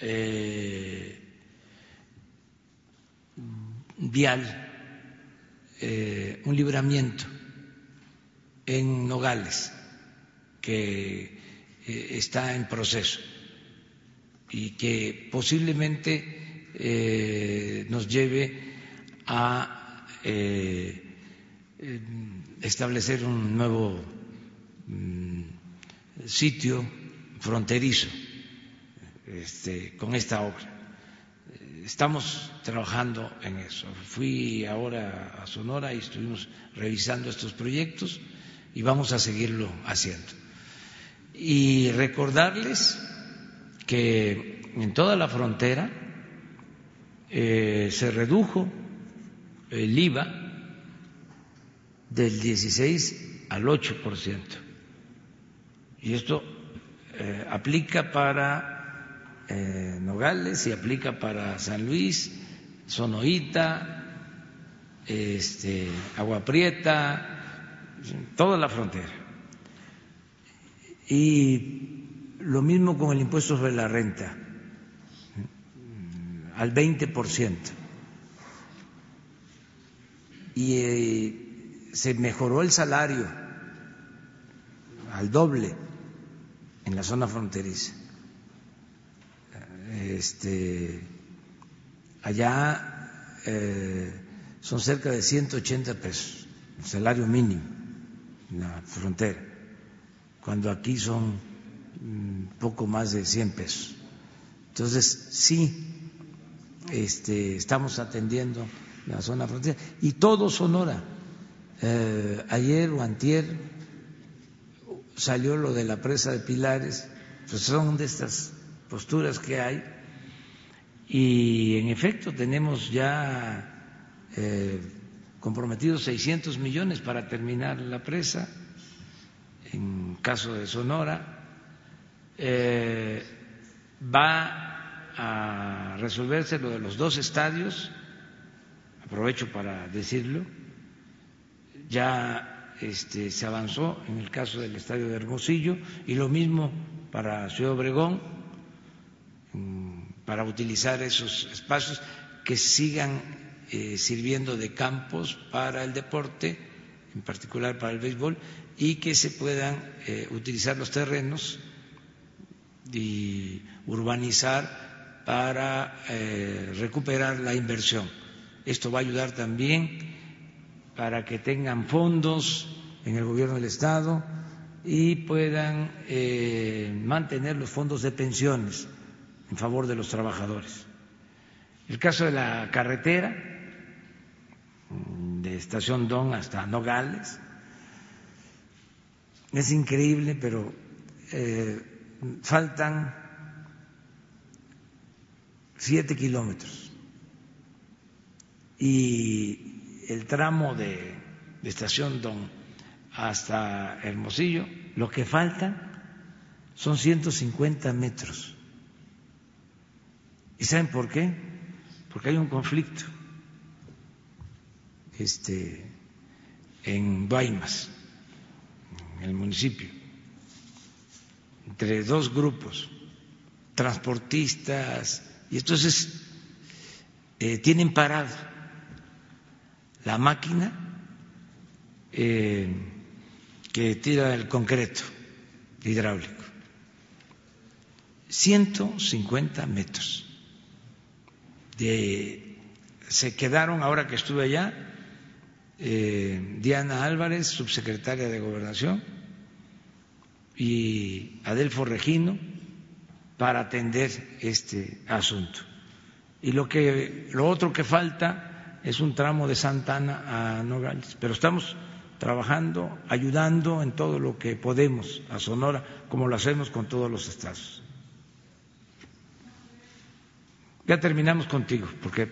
eh, vial, eh, un libramiento en Nogales que eh, está en proceso y que posiblemente nos lleve a eh, establecer un nuevo mm, sitio fronterizo este, con esta obra. Estamos trabajando en eso. Fui ahora a Sonora y estuvimos revisando estos proyectos y vamos a seguirlo haciendo. Y recordarles que en toda la frontera eh, se redujo el IVA del 16 al 8 por ciento. Y esto eh, aplica para eh, Nogales y aplica para San Luis, Sonoita, este, Agua Prieta, toda la frontera. Y lo mismo con el impuesto sobre la renta, al 20%. Y eh, se mejoró el salario al doble en la zona fronteriza. Este, allá eh, son cerca de 180 pesos, el salario mínimo en la frontera, cuando aquí son mm, poco más de 100 pesos. Entonces, sí, este, estamos atendiendo la zona fronteriza y todo Sonora. Eh, ayer o antier salió lo de la presa de Pilares, pues son de estas posturas que hay. Y en efecto tenemos ya eh, comprometidos 600 millones para terminar la presa, en caso de Sonora, eh, va a resolverse lo de los dos estadios, aprovecho para decirlo, ya este, se avanzó en el caso del estadio de Hermosillo y lo mismo para Ciudad Obregón, mm, para utilizar esos espacios que sigan eh, sirviendo de campos para el deporte, en particular para el béisbol, y que se puedan eh, utilizar los terrenos y urbanizar para eh, recuperar la inversión. Esto va a ayudar también para que tengan fondos en el gobierno del Estado y puedan eh, mantener los fondos de pensiones en favor de los trabajadores. El caso de la carretera de Estación Don hasta Nogales, es increíble, pero eh, faltan siete kilómetros y el tramo de, Estación Don hasta Hermosillo, lo que falta son 150 metros. ¿Y saben por qué? Porque hay un conflicto este, en Guaymas, en el municipio, entre dos grupos, transportistas, y entonces eh, tienen parado la máquina eh, que tira el concreto hidráulico. 150 metros. Se quedaron, ahora que estuve allá, eh, Diana Álvarez, subsecretaria de Gobernación, y Adelfo Regino, para atender este asunto. Y lo, que, lo otro que falta es un tramo de Santa Ana a Nogales, pero estamos trabajando, ayudando en todo lo que podemos a Sonora, como lo hacemos con todos los estados. Ya terminamos contigo, porque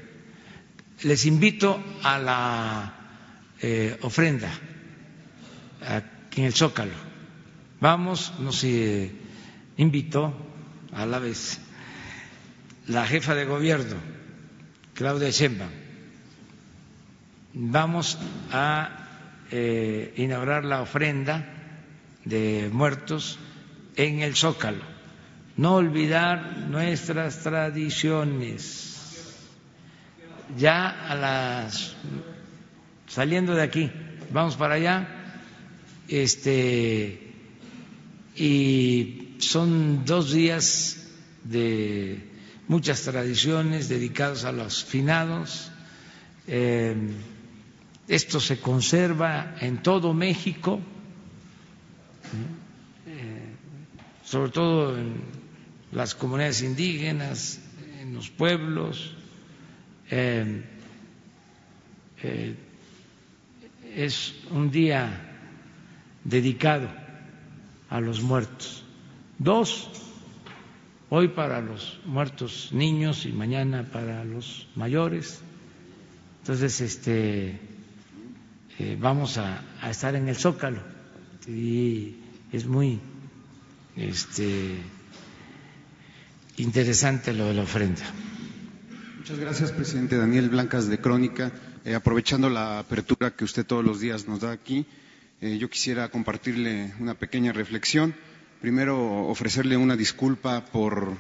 les invito a la eh, ofrenda aquí en el Zócalo. Vamos, nos eh, invitó a la vez la jefa de gobierno, Claudia Sheinbaum. Vamos a eh, inaugurar la ofrenda de muertos en el Zócalo no olvidar nuestras tradiciones. Ya a las saliendo de aquí, vamos para allá, este y son dos días de muchas tradiciones dedicados a los finados. Eh, esto se conserva en todo México, eh, sobre todo en las comunidades indígenas, en los pueblos. Eh, eh, es un día dedicado a los muertos. Dos, hoy para los muertos niños y mañana para los mayores. Entonces, este, eh, vamos a, estar en el Zócalo y es muy, este, interesante lo de la ofrenda.
Muchas gracias, presidente Daniel Blancas de Crónica. Eh, aprovechando la apertura que usted todos los días nos da aquí, eh, yo quisiera compartirle una pequeña reflexión. Primero, ofrecerle una disculpa por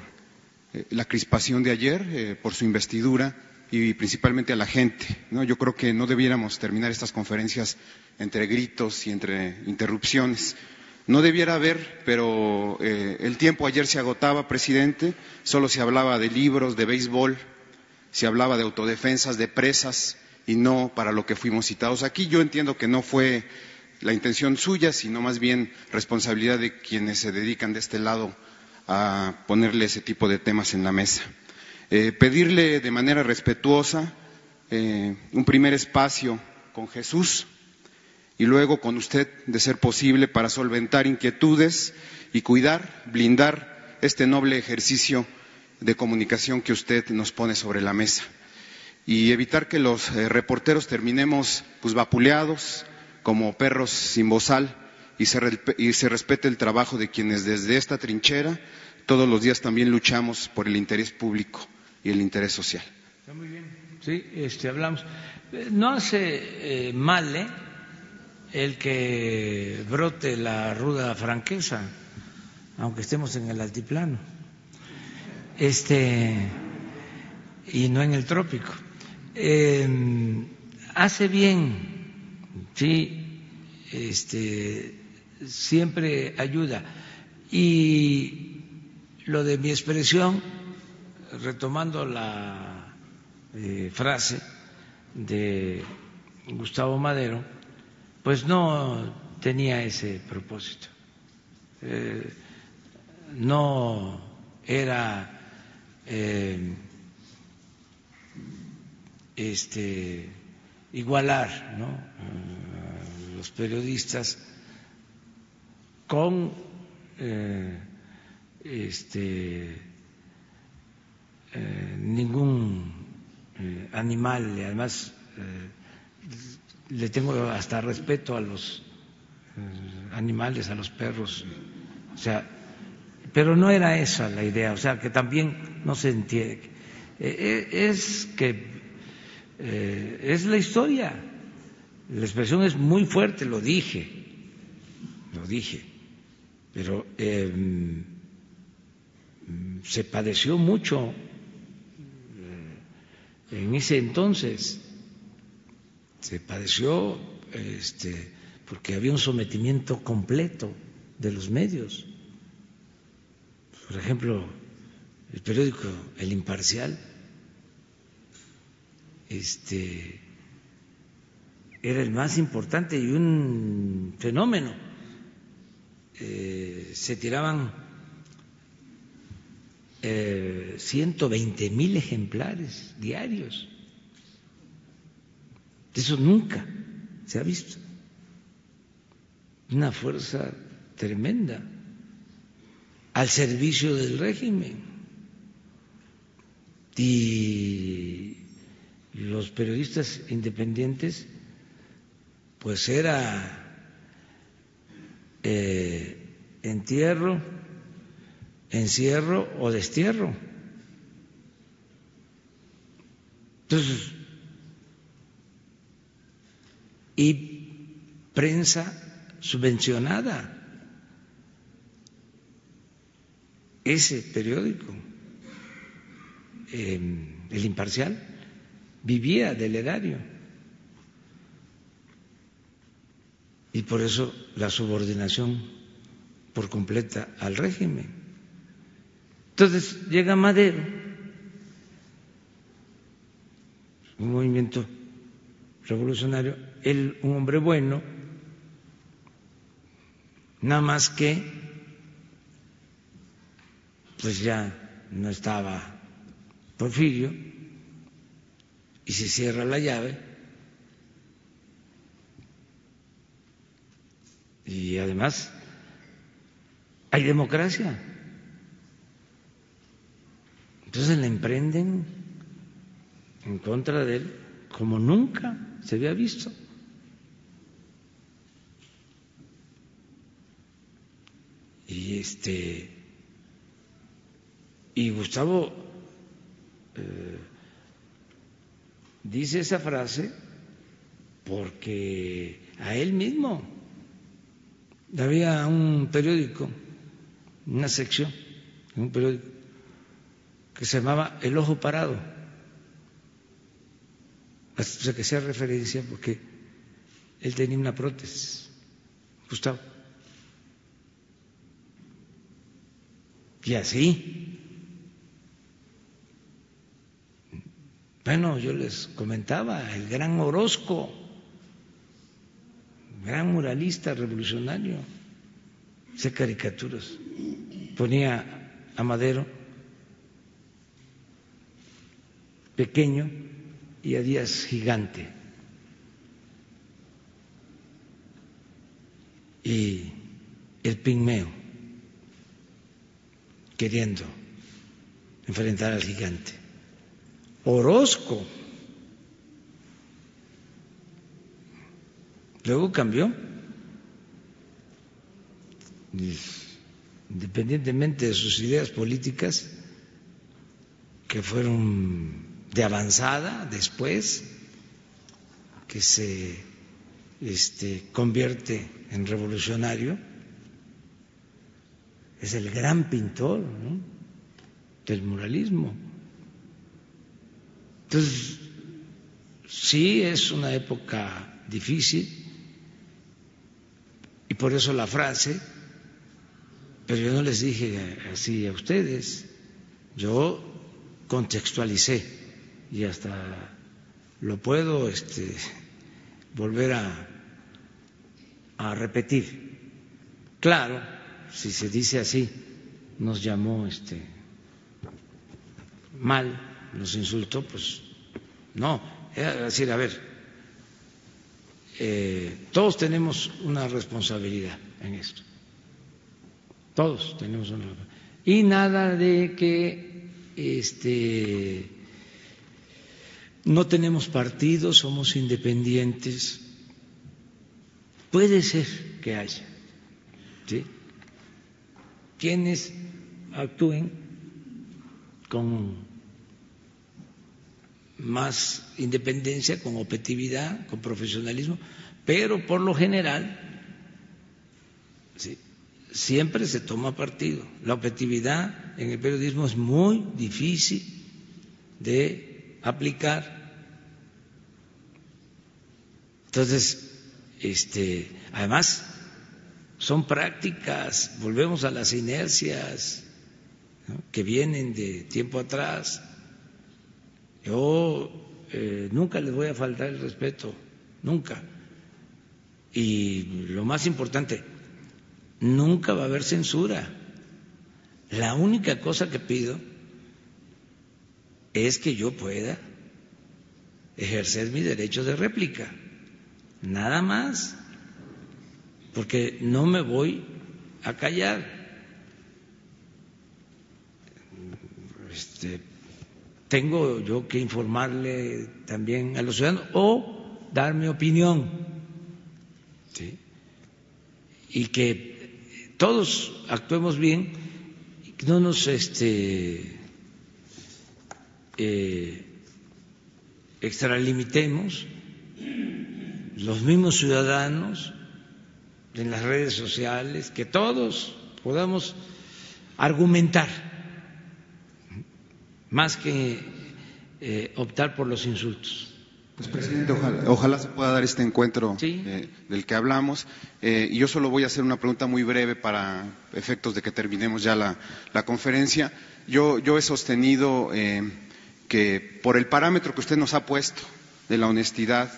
la crispación de ayer, por su investidura y principalmente a la gente. ¿no? Yo creo que no debiéramos terminar estas conferencias entre gritos y entre interrupciones. No debiera haber, pero eh, el tiempo ayer se agotaba, presidente. Solo se hablaba de libros, de béisbol, se hablaba de autodefensas, de presas, y no para lo que fuimos citados aquí. Yo entiendo que no fue la intención suya, sino más bien responsabilidad de quienes se dedican de este lado a ponerle ese tipo de temas en la mesa. Eh, pedirle de manera respetuosa eh, un primer espacio con Jesús y luego con usted, de ser posible, para solventar inquietudes y cuidar, blindar este noble ejercicio de comunicación que usted nos pone sobre la mesa. Y evitar que los eh, reporteros terminemos pues vapuleados como perros sin bozal y se, y se respete el trabajo de quienes desde esta trinchera todos los días también luchamos por el interés público y el interés social.
Está muy bien. Sí, este, hablamos. No hace eh, mal, ¿eh? el que brote la ruda franqueza, aunque estemos en el altiplano, este, y no en el trópico. Eh, hace bien, sí, este, siempre ayuda. Y lo de mi expresión, retomando la eh, frase de Gustavo Madero, pues no tenía ese propósito. Eh, no era eh, este, igualar ¿no? los periodistas con este, eh, ningún eh, animal y además le tengo hasta respeto a los animales, a los perros, o sea, pero no era esa la idea, o sea, que también no se entiende, es que es la historia, la expresión es muy fuerte, lo dije, lo dije pero em, se padeció mucho eh, en ese entonces, se padeció este, porque había un sometimiento completo de los medios. Por ejemplo, el periódico El Imparcial este, era el más importante y un fenómeno eh, se tiraban eh, 120 mil ejemplares diarios. Eso nunca se ha visto. Una fuerza tremenda al servicio del régimen. Y los periodistas independientes, pues era eh, entierro, encierro o destierro. Entonces, y prensa subvencionada. Ese periódico, em, el imparcial, vivía del erario. y por eso la subordinación por completa al régimen. Entonces llega Madero, un movimiento revolucionario, él un hombre bueno, nada más que pues ya no estaba Porfirio. Y se cierra la llave. Y además hay democracia. Entonces le emprenden en contra de él como nunca se había visto. Y este y Gustavo eh, dice esa frase porque a él mismo había un periódico, una sección, un periódico que se llamaba El Ojo Parado. O sea, que sea referencia porque él tenía una prótesis, Gustavo. Y así. Bueno, yo les comentaba, el gran Orozco gran muralista revolucionario, hacía caricaturas, ponía a Madero pequeño y a Díaz gigante. Y el pigmeo queriendo enfrentar al gigante. Orozco Luego cambió, independientemente de sus ideas políticas, que fueron de avanzada después, que se este, convierte en revolucionario, es el gran pintor del muralismo. Entonces, sí es una época difícil, y por eso la frase, pero yo no les dije así a ustedes, yo contextualicé y hasta lo puedo este, volver a, repetir. Claro, si se dice así, nos llamó este mal, nos insultó, pues no, es decir, a ver, eh, todos tenemos una responsabilidad en esto. Todos tenemos una y nada de que este no tenemos partido, somos independientes. Puede ser que haya, ¿sí? Quienes actúen con más independencia, con objetividad, con profesionalismo, pero por lo general ¿sí? siempre se toma partido. La objetividad en el periodismo es muy difícil de aplicar. Entonces, este, además, son prácticas, volvemos a las inercias que vienen de tiempo atrás. Yo eh, nunca les voy a faltar el respeto, nunca. Y lo más importante, nunca va a haber censura. La única cosa que pido es que yo pueda ejercer mi derecho de réplica, nada más, porque no me voy a callar. Este, tengo yo que informarle también a los ciudadanos o dar mi opinión. Y que todos actuemos bien, no nos este, eh, extralimitemos, los mismos ciudadanos en las redes sociales, que todos podamos argumentar, más que eh, optar por los insultos.
Pues, presidente, ojalá, se pueda dar este encuentro eh, del que hablamos. Eh, y yo solo voy a hacer una pregunta muy breve para efectos de que terminemos ya la, conferencia. Yo, he sostenido eh, que por el parámetro que usted nos ha puesto de la honestidad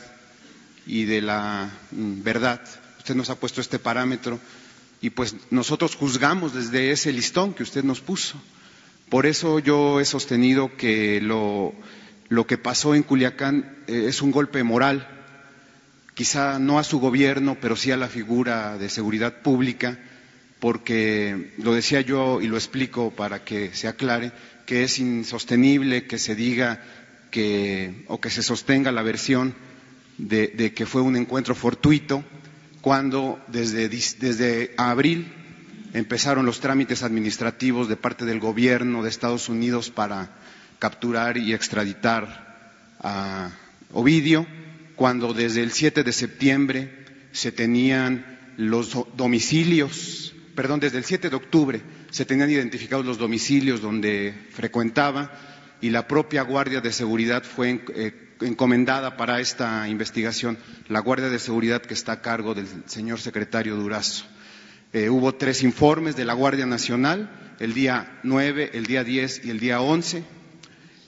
y de la mm, verdad, usted nos ha puesto este parámetro y pues nosotros juzgamos desde ese listón que usted nos puso. Por eso yo he sostenido que lo lo que pasó en Culiacán eh, es un golpe moral, quizá no a su gobierno, pero sí a la figura de seguridad pública, porque lo decía yo y lo explico para que se aclare, que es insostenible que se diga que, o que se sostenga la versión de, que fue un encuentro fortuito, cuando desde, desde abril empezaron los trámites administrativos de parte del gobierno de Estados Unidos para capturar y extraditar a Ovidio, cuando desde el 7 de septiembre se tenían los domicilios, perdón, desde el 7 de octubre se tenían identificados los domicilios donde frecuentaba y la propia Guardia de Seguridad fue eh, encomendada para esta investigación, la Guardia de Seguridad que está a cargo del señor secretario Durazo. Eh, hubo tres informes de la Guardia Nacional, el día 9, el día 10 y el día 11,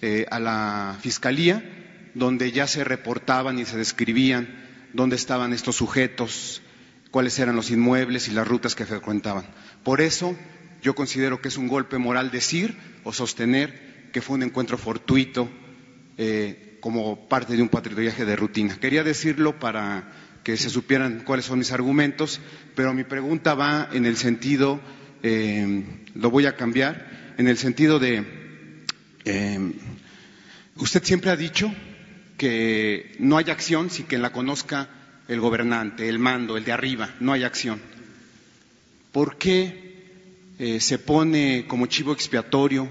eh, a la Fiscalía, donde ya se reportaban y se describían dónde estaban estos sujetos, cuáles eran los inmuebles y las rutas que frecuentaban. Por eso yo considero que es un golpe moral decir o sostener que fue un encuentro fortuito eh, como parte de un patrullaje de rutina. Quería decirlo para que se supieran cuáles son mis argumentos, pero mi pregunta va en el sentido, eh, lo voy a cambiar, en el sentido de Em, usted siempre ha dicho que no hay acción sin que la conozca el gobernante, el mando, el de arriba, no hay acción. ¿Por qué eh, se pone como chivo expiatorio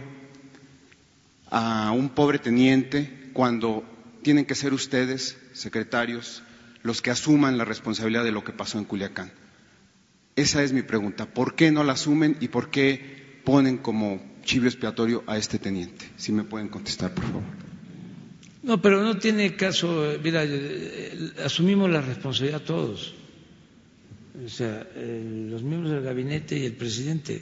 a un pobre teniente cuando tienen que ser ustedes, secretarios, los que asuman la responsabilidad de lo que pasó en Culiacán? Esa es mi pregunta. ¿Por qué no la asumen y por qué ponen como chivo expiatorio a este teniente. Si me pueden contestar, por favor.
No, pero no tiene caso, mira, eh, asumimos la responsabilidad todos, o sea, los miembros del gabinete y el presidente.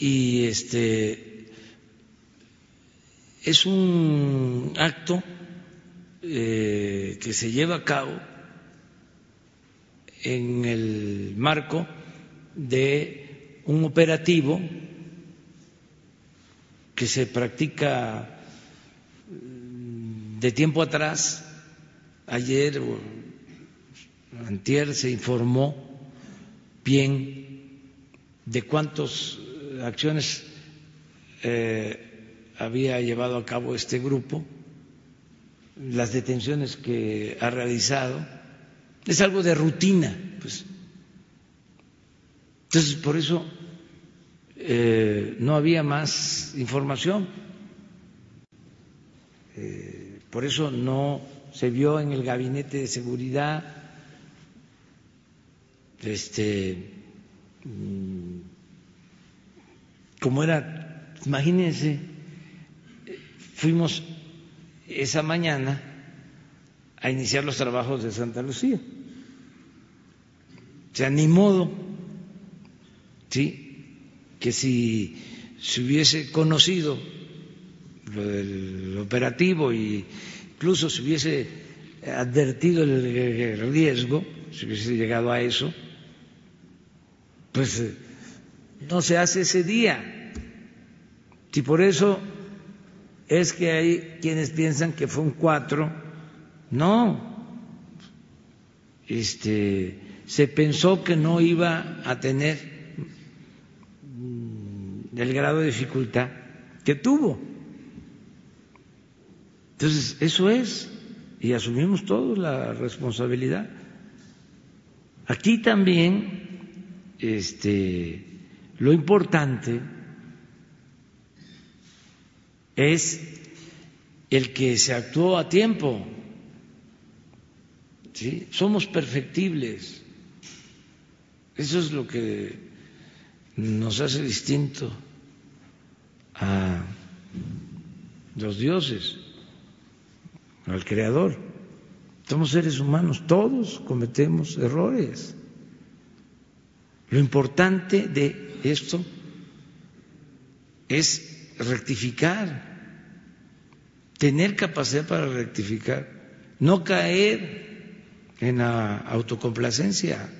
Y este es un acto eh, que se lleva a cabo en el marco de un operativo que se practica mm, de tiempo atrás, ayer o antier se informó bien de cuántas acciones eh, había llevado a cabo este grupo, las detenciones que ha realizado. Es algo de rutina, pues. Entonces, por eso eh, no había más información. Eh, por eso no se vio en el gabinete de seguridad este mm, como era imagínense fuimos esa mañana a iniciar los trabajos de Santa Lucía. O sea ni modo sí que si se hubiese conocido lo del operativo y incluso se hubiese advertido el riesgo, si hubiese llegado a eso, pues eh, no se hace ese día. Si por eso es que hay quienes piensan que fue un cuatro, no. Este, se pensó que no iba a tener mm, el grado de dificultad que tuvo. Entonces, eso es, y asumimos todos la responsabilidad. Aquí también, este, lo importante es el que se actuó a tiempo. ¿sí? Somos perfectibles. Eso es lo que nos hace distinto a los dioses al Creador. Somos seres humanos, todos cometemos errores. Lo importante de esto es rectificar, tener capacidad para rectificar, no caer en la autocomplacencia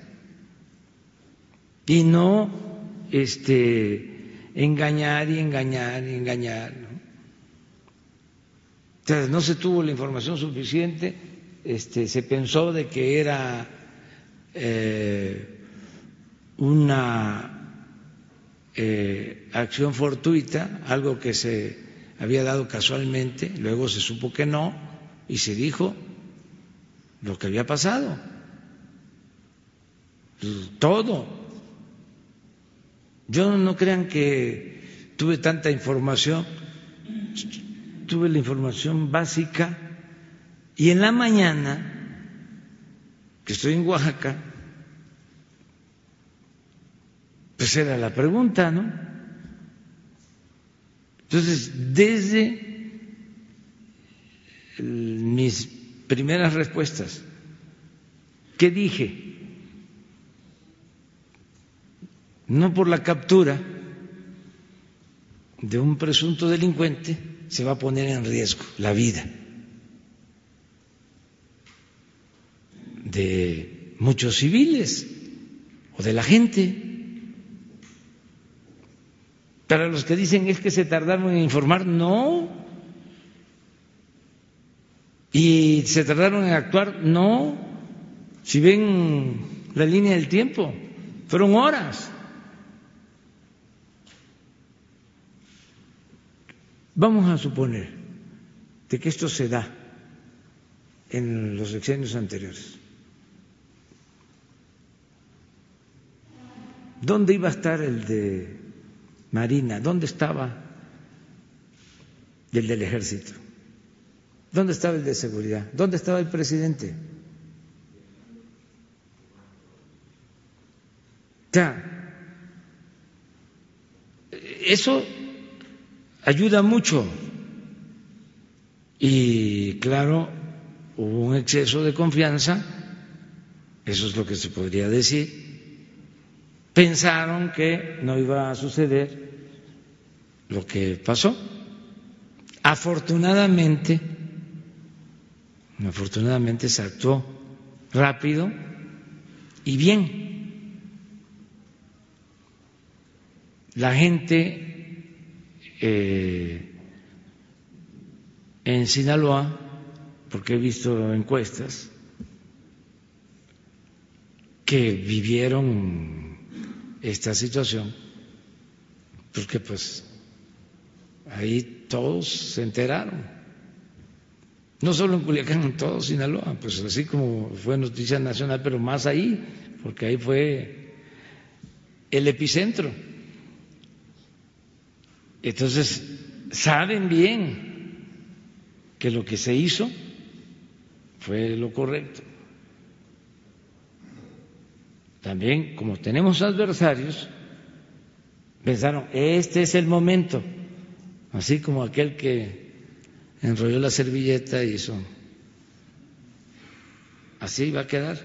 y no este engañar y engañar y engañar no se tuvo la información suficiente, este, se pensó de que era eh, una eh, acción fortuita, algo que se había dado casualmente, luego se supo que no y se dijo lo que había pasado. Todo. Yo no crean que tuve tanta información tuve la información básica y en la mañana, que estoy en Oaxaca, pues era la pregunta, ¿no? Entonces, desde mis primeras respuestas, ¿qué dije? No por la captura de un presunto delincuente, se va a poner en riesgo la vida de muchos civiles o de la gente. Para los que dicen es que se tardaron en informar, no. Y se tardaron en actuar, no. Si ven la línea del tiempo, fueron horas. Vamos a suponer de que esto se da en los sexenios anteriores. ¿Dónde iba a estar el de Marina? ¿Dónde estaba el del ejército? ¿Dónde estaba el de seguridad? ¿Dónde estaba el presidente? Ya, eso ayuda mucho. Y claro, hubo un exceso de confianza, eso es lo que se podría decir. Pensaron que no iba a suceder lo que pasó. Afortunadamente, afortunadamente se actuó rápido y bien. La gente eh, en Sinaloa, porque he visto encuestas, que vivieron esta situación, porque pues ahí todos se enteraron. No solo en Culiacán, en todo Sinaloa, pues así como fue noticia nacional, pero más ahí, porque ahí fue el epicentro. Entonces, saben bien que lo que se hizo fue lo correcto. También, como tenemos adversarios, pensaron, este es el momento, así como aquel que enrolló la servilleta y hizo, así va a quedar.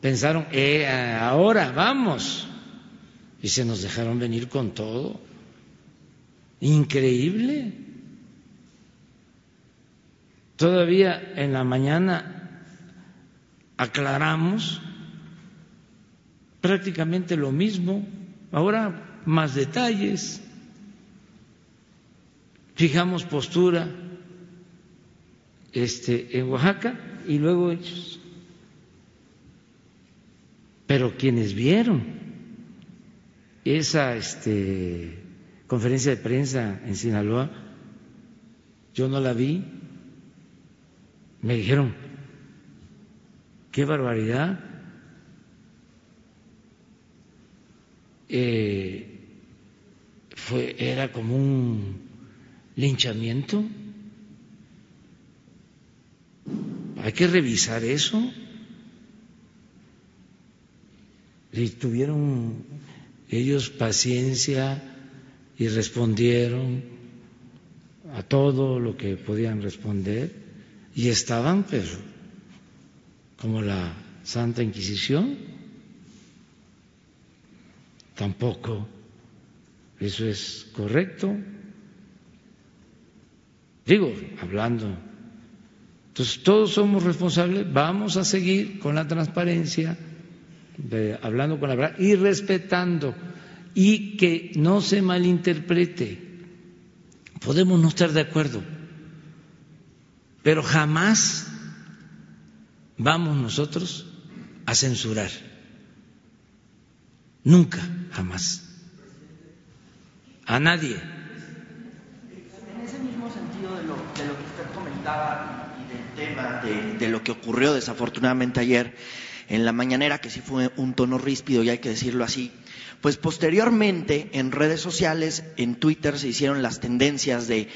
Pensaron, eh, ahora vamos, y se nos dejaron venir con todo. Increíble. Todavía en la mañana aclaramos prácticamente lo mismo, ahora más detalles, fijamos postura este, en Oaxaca y luego ellos. Pero quienes vieron esa este, conferencia de prensa en Sinaloa, yo no la vi, me dijeron, qué barbaridad, Eh, fue, era como un linchamiento. Hay que revisar eso. Y tuvieron ellos paciencia y respondieron a todo lo que podían responder y estaban, pero como la Santa Inquisición, Tampoco eso es correcto. Digo, hablando. Entonces, todos somos responsables, vamos a seguir con la transparencia, hablando con la verdad y respetando y que no se malinterprete. Podemos no estar de acuerdo, pero jamás vamos nosotros a censurar. Nunca, jamás. A nadie.
En ese mismo sentido de lo, que usted comentaba y del tema de, de lo que ocurrió desafortunadamente ayer en la mañanera, que sí fue un tono ríspido y hay que decirlo así, pues posteriormente en redes sociales, en Twitter se hicieron las tendencias de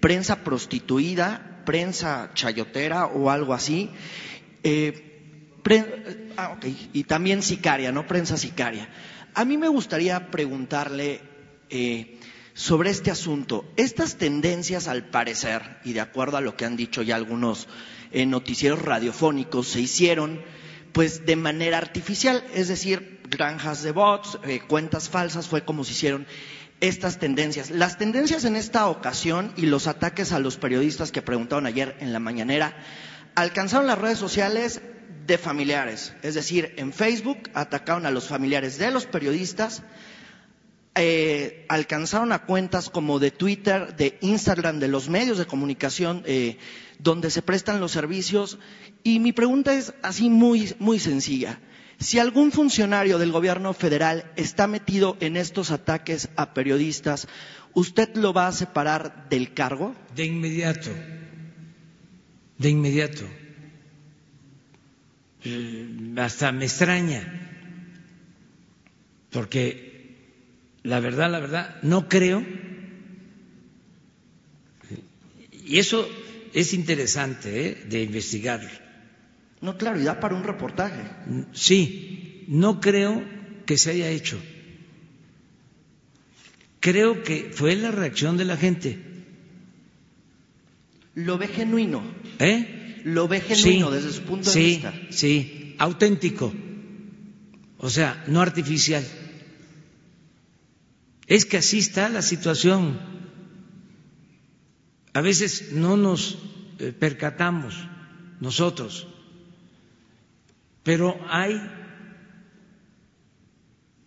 prensa prostituida, prensa chayotera o algo así. Eh, ah, y también sicaria, ¿no? Prensa sicaria. A mí me gustaría preguntarle eh, sobre este asunto. Estas tendencias, al parecer, y de acuerdo a lo que han dicho ya algunos eh, noticieros radiofónicos, se hicieron pues de manera artificial, es decir, granjas de bots, eh, cuentas falsas, fue como se hicieron estas tendencias. Las tendencias en esta ocasión y los ataques a los periodistas que preguntaron ayer en la mañanera alcanzaron las redes sociales de familiares. Es decir, en Facebook atacaron a los familiares de los periodistas, eh, alcanzaron a cuentas como de Twitter, de Instagram, de los medios de comunicación eh, donde se prestan los servicios. Y mi pregunta es así muy, muy sencilla. Si algún funcionario del gobierno federal está metido en estos ataques a periodistas, ¿usted lo va a separar del cargo?
De inmediato. De inmediato. Mm, hasta me extraña, porque la verdad, la verdad, no creo, y eso es interesante ¿eh? de investigarlo.
No, claro, y da para un reportaje.
Sí, no creo que se haya hecho. Creo que fue la reacción de la gente.
Lo ve genuino.
¿Eh?
Lo ve genuino desde su punto de vista.
Sí, sí, auténtico, o sea, no artificial. Es que así está la situación. A veces no nos eh, percatamos nosotros, pero hay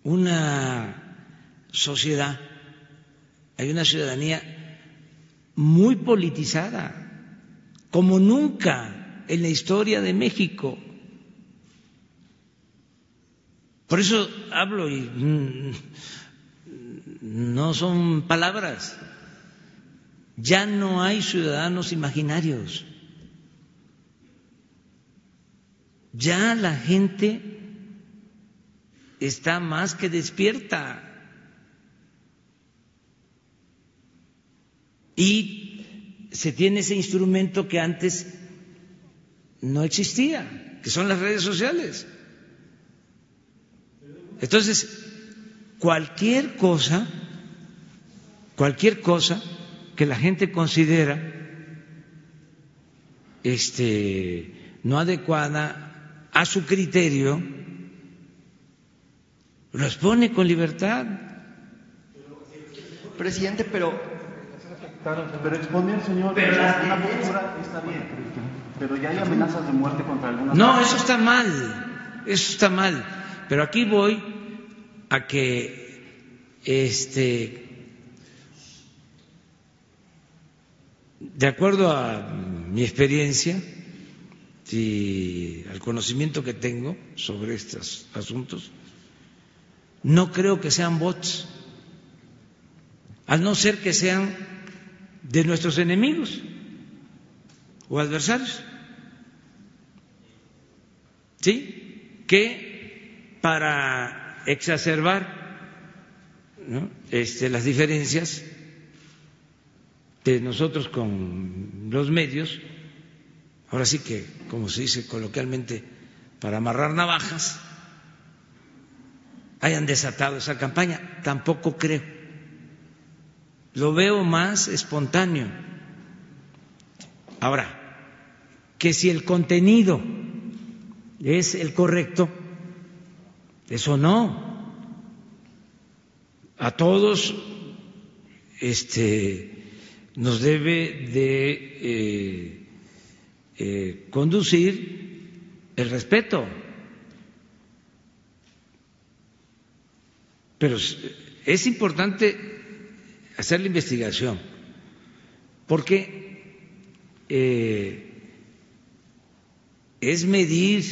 una sociedad, hay una ciudadanía muy politizada como nunca en la historia de México. Por eso hablo y mm, no son palabras. Ya no hay ciudadanos imaginarios. Ya la gente está más que despierta. Y se tiene ese instrumento que antes no existía, que son las redes sociales. Entonces, cualquier cosa, cualquier cosa que la gente considera este, no adecuada a su criterio, lo expone con libertad.
Presidente, pero
pero exponer, señor,
pero
una postura está bien, pero ya hay amenazas de muerte contra algunas.
No, eso está mal, eso está mal. Pero aquí voy a que, este, de acuerdo a mi experiencia y al conocimiento que tengo sobre estos asuntos, no creo que sean bots, al no ser que sean de nuestros enemigos o adversarios. ¿Sí? Que para exacerbar este, las diferencias de nosotros con los medios, ahora sí que, como se dice coloquialmente, para amarrar navajas, hayan desatado esa campaña. Tampoco creo. Lo veo más espontáneo. Ahora, que si el contenido es el correcto, eso no. A todos este, nos debe de eh, eh, conducir el respeto. Pero es importante hacer la investigación, porque eh, es medir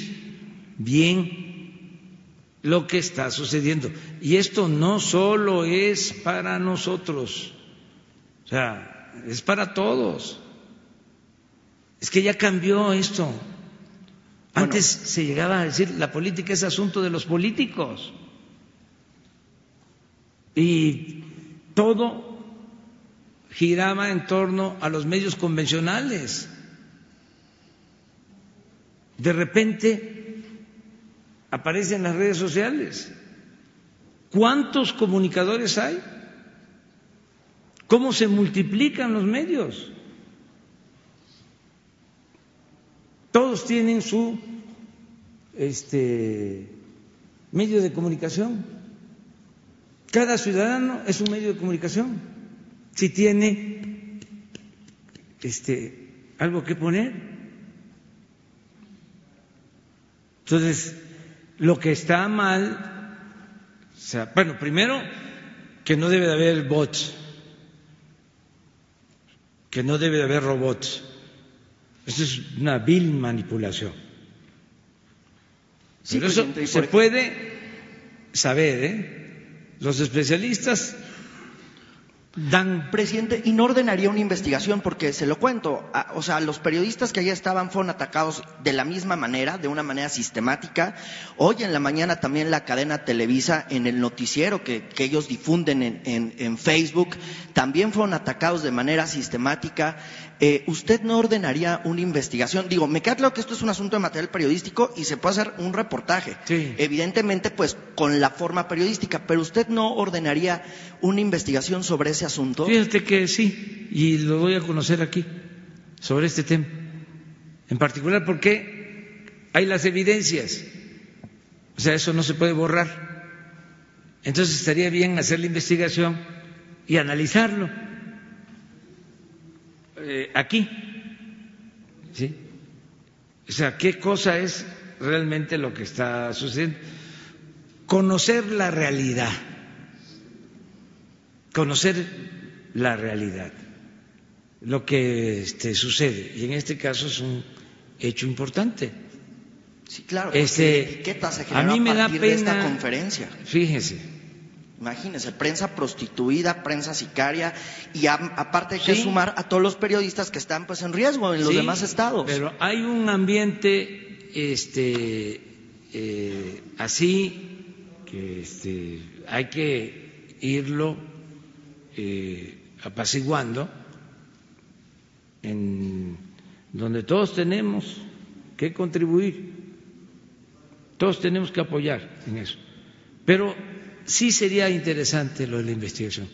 bien lo que está sucediendo. Y esto no solo es para nosotros, o sea, es para todos. Es que ya cambió esto. Antes se llegaba a decir la política es asunto de los políticos. Y todo giraba en torno a los medios convencionales. De repente aparecen las redes sociales. ¿Cuántos comunicadores hay? ¿Cómo se multiplican los medios? Todos tienen su este, medio de comunicación. Cada ciudadano es un medio de comunicación. Si tiene este, algo que poner. Entonces, lo que está mal, o sea, bueno, primero, que no debe de haber bots, que no debe de haber robots. Eso es una vil manipulación. Pero eso se puede saber, ¿eh? Los especialistas
Presidente, ¿y no ordenaría una investigación? Porque se lo cuento, o sea, los periodistas que allá estaban fueron atacados de la misma manera, de una manera sistemática. Hoy en la mañana también la cadena Televisa, en el noticiero que, ellos difunden en, en, Facebook, también fueron atacados de manera sistemática. Eh, ¿usted no ordenaría una investigación? Digo, me queda claro que esto es un asunto de material periodístico y se puede hacer un reportaje. Evidentemente, pues con la forma periodística, pero ¿usted no ordenaría una investigación sobre ese asunto?
Fíjate que sí, y lo voy a conocer aquí, sobre este tema. En particular porque hay las evidencias. O sea, eso no se puede borrar. Entonces estaría bien hacer la investigación y analizarlo eh, aquí. ¿Sí? O sea, ¿qué cosa es realmente lo que está sucediendo? Conocer la realidad. Conocer la realidad. Lo que este, sucede. Y en este caso es un hecho importante.
Sí, claro,
Este,
etiqueta se
a mí me da
de esta
pena-
conferencia.
Fíjese,
Imagínense, prensa prostituida, prensa sicaria, y a- aparte hay que
Sí.
sumar a todos los periodistas que están pues en riesgo en los
Sí,
demás estados.
Pero hay un ambiente este, eh, así que este, hay que irlo eh, apaciguando, en donde todos tenemos que contribuir, todos tenemos que apoyar en eso. Pero sí sería interesante lo de la investigación,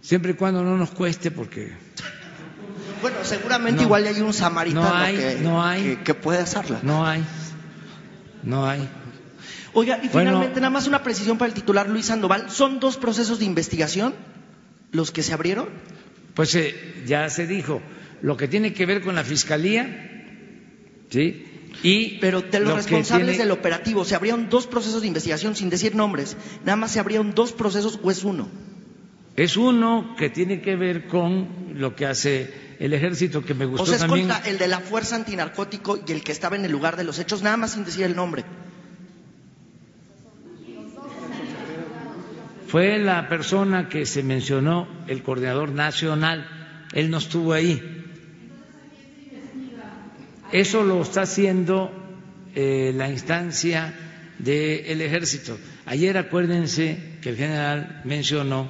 siempre y cuando no nos cueste, porque
Bueno, seguramente
No.
igual hay un samaritano
No hay,
que,
no hay.
que- que puede hacerla.
no hay, no hay.
Oiga, y
Bueno.
finalmente nada más una precisión para el titular Luis Sandoval. ¿Son dos procesos de investigación los que se abrieron?
Pues eh, ya se dijo, lo que tiene que ver con la fiscalía, ¿sí? Y
Pero de los
lo
responsables
tiene-
del operativo, ¿se abrieron dos procesos de investigación sin decir nombres? ¿Nada más se abrieron dos procesos o es uno?
es uno que tiene que ver con lo que hace el ejército, que me gustó
O sea, es
también.
contra el de la Fuerza Antinarcótico y el que estaba en el lugar de los hechos, nada más sin decir el nombre.
Fue la persona que se mencionó, el coordinador nacional, él no estuvo ahí. Eso lo está haciendo eh, la instancia del ejército. Ayer acuérdense que el general mencionó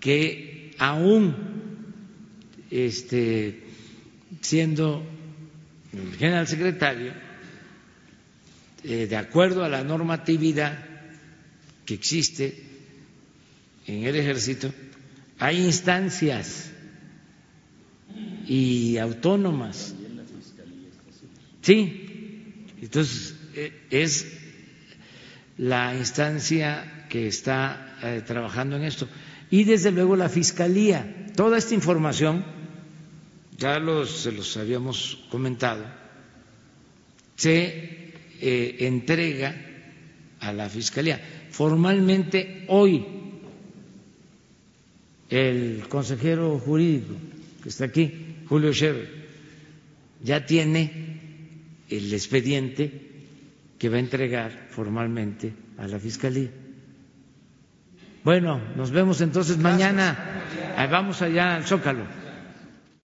que aún este, siendo el general secretario, eh, de acuerdo a la normatividad que existe en el ejército, hay instancias y autónomas. Sí, entonces eh, es la instancia que está eh, trabajando en esto. Y desde luego la Fiscalía. Toda esta información, ya los, se los habíamos comentado, se eh, entrega a la Fiscalía. Formalmente hoy el consejero jurídico que está aquí, Julio Scherer, ya tiene el expediente que va a entregar formalmente a la Fiscalía. Bueno, nos vemos entonces mañana. Vamos allá al Zócalo.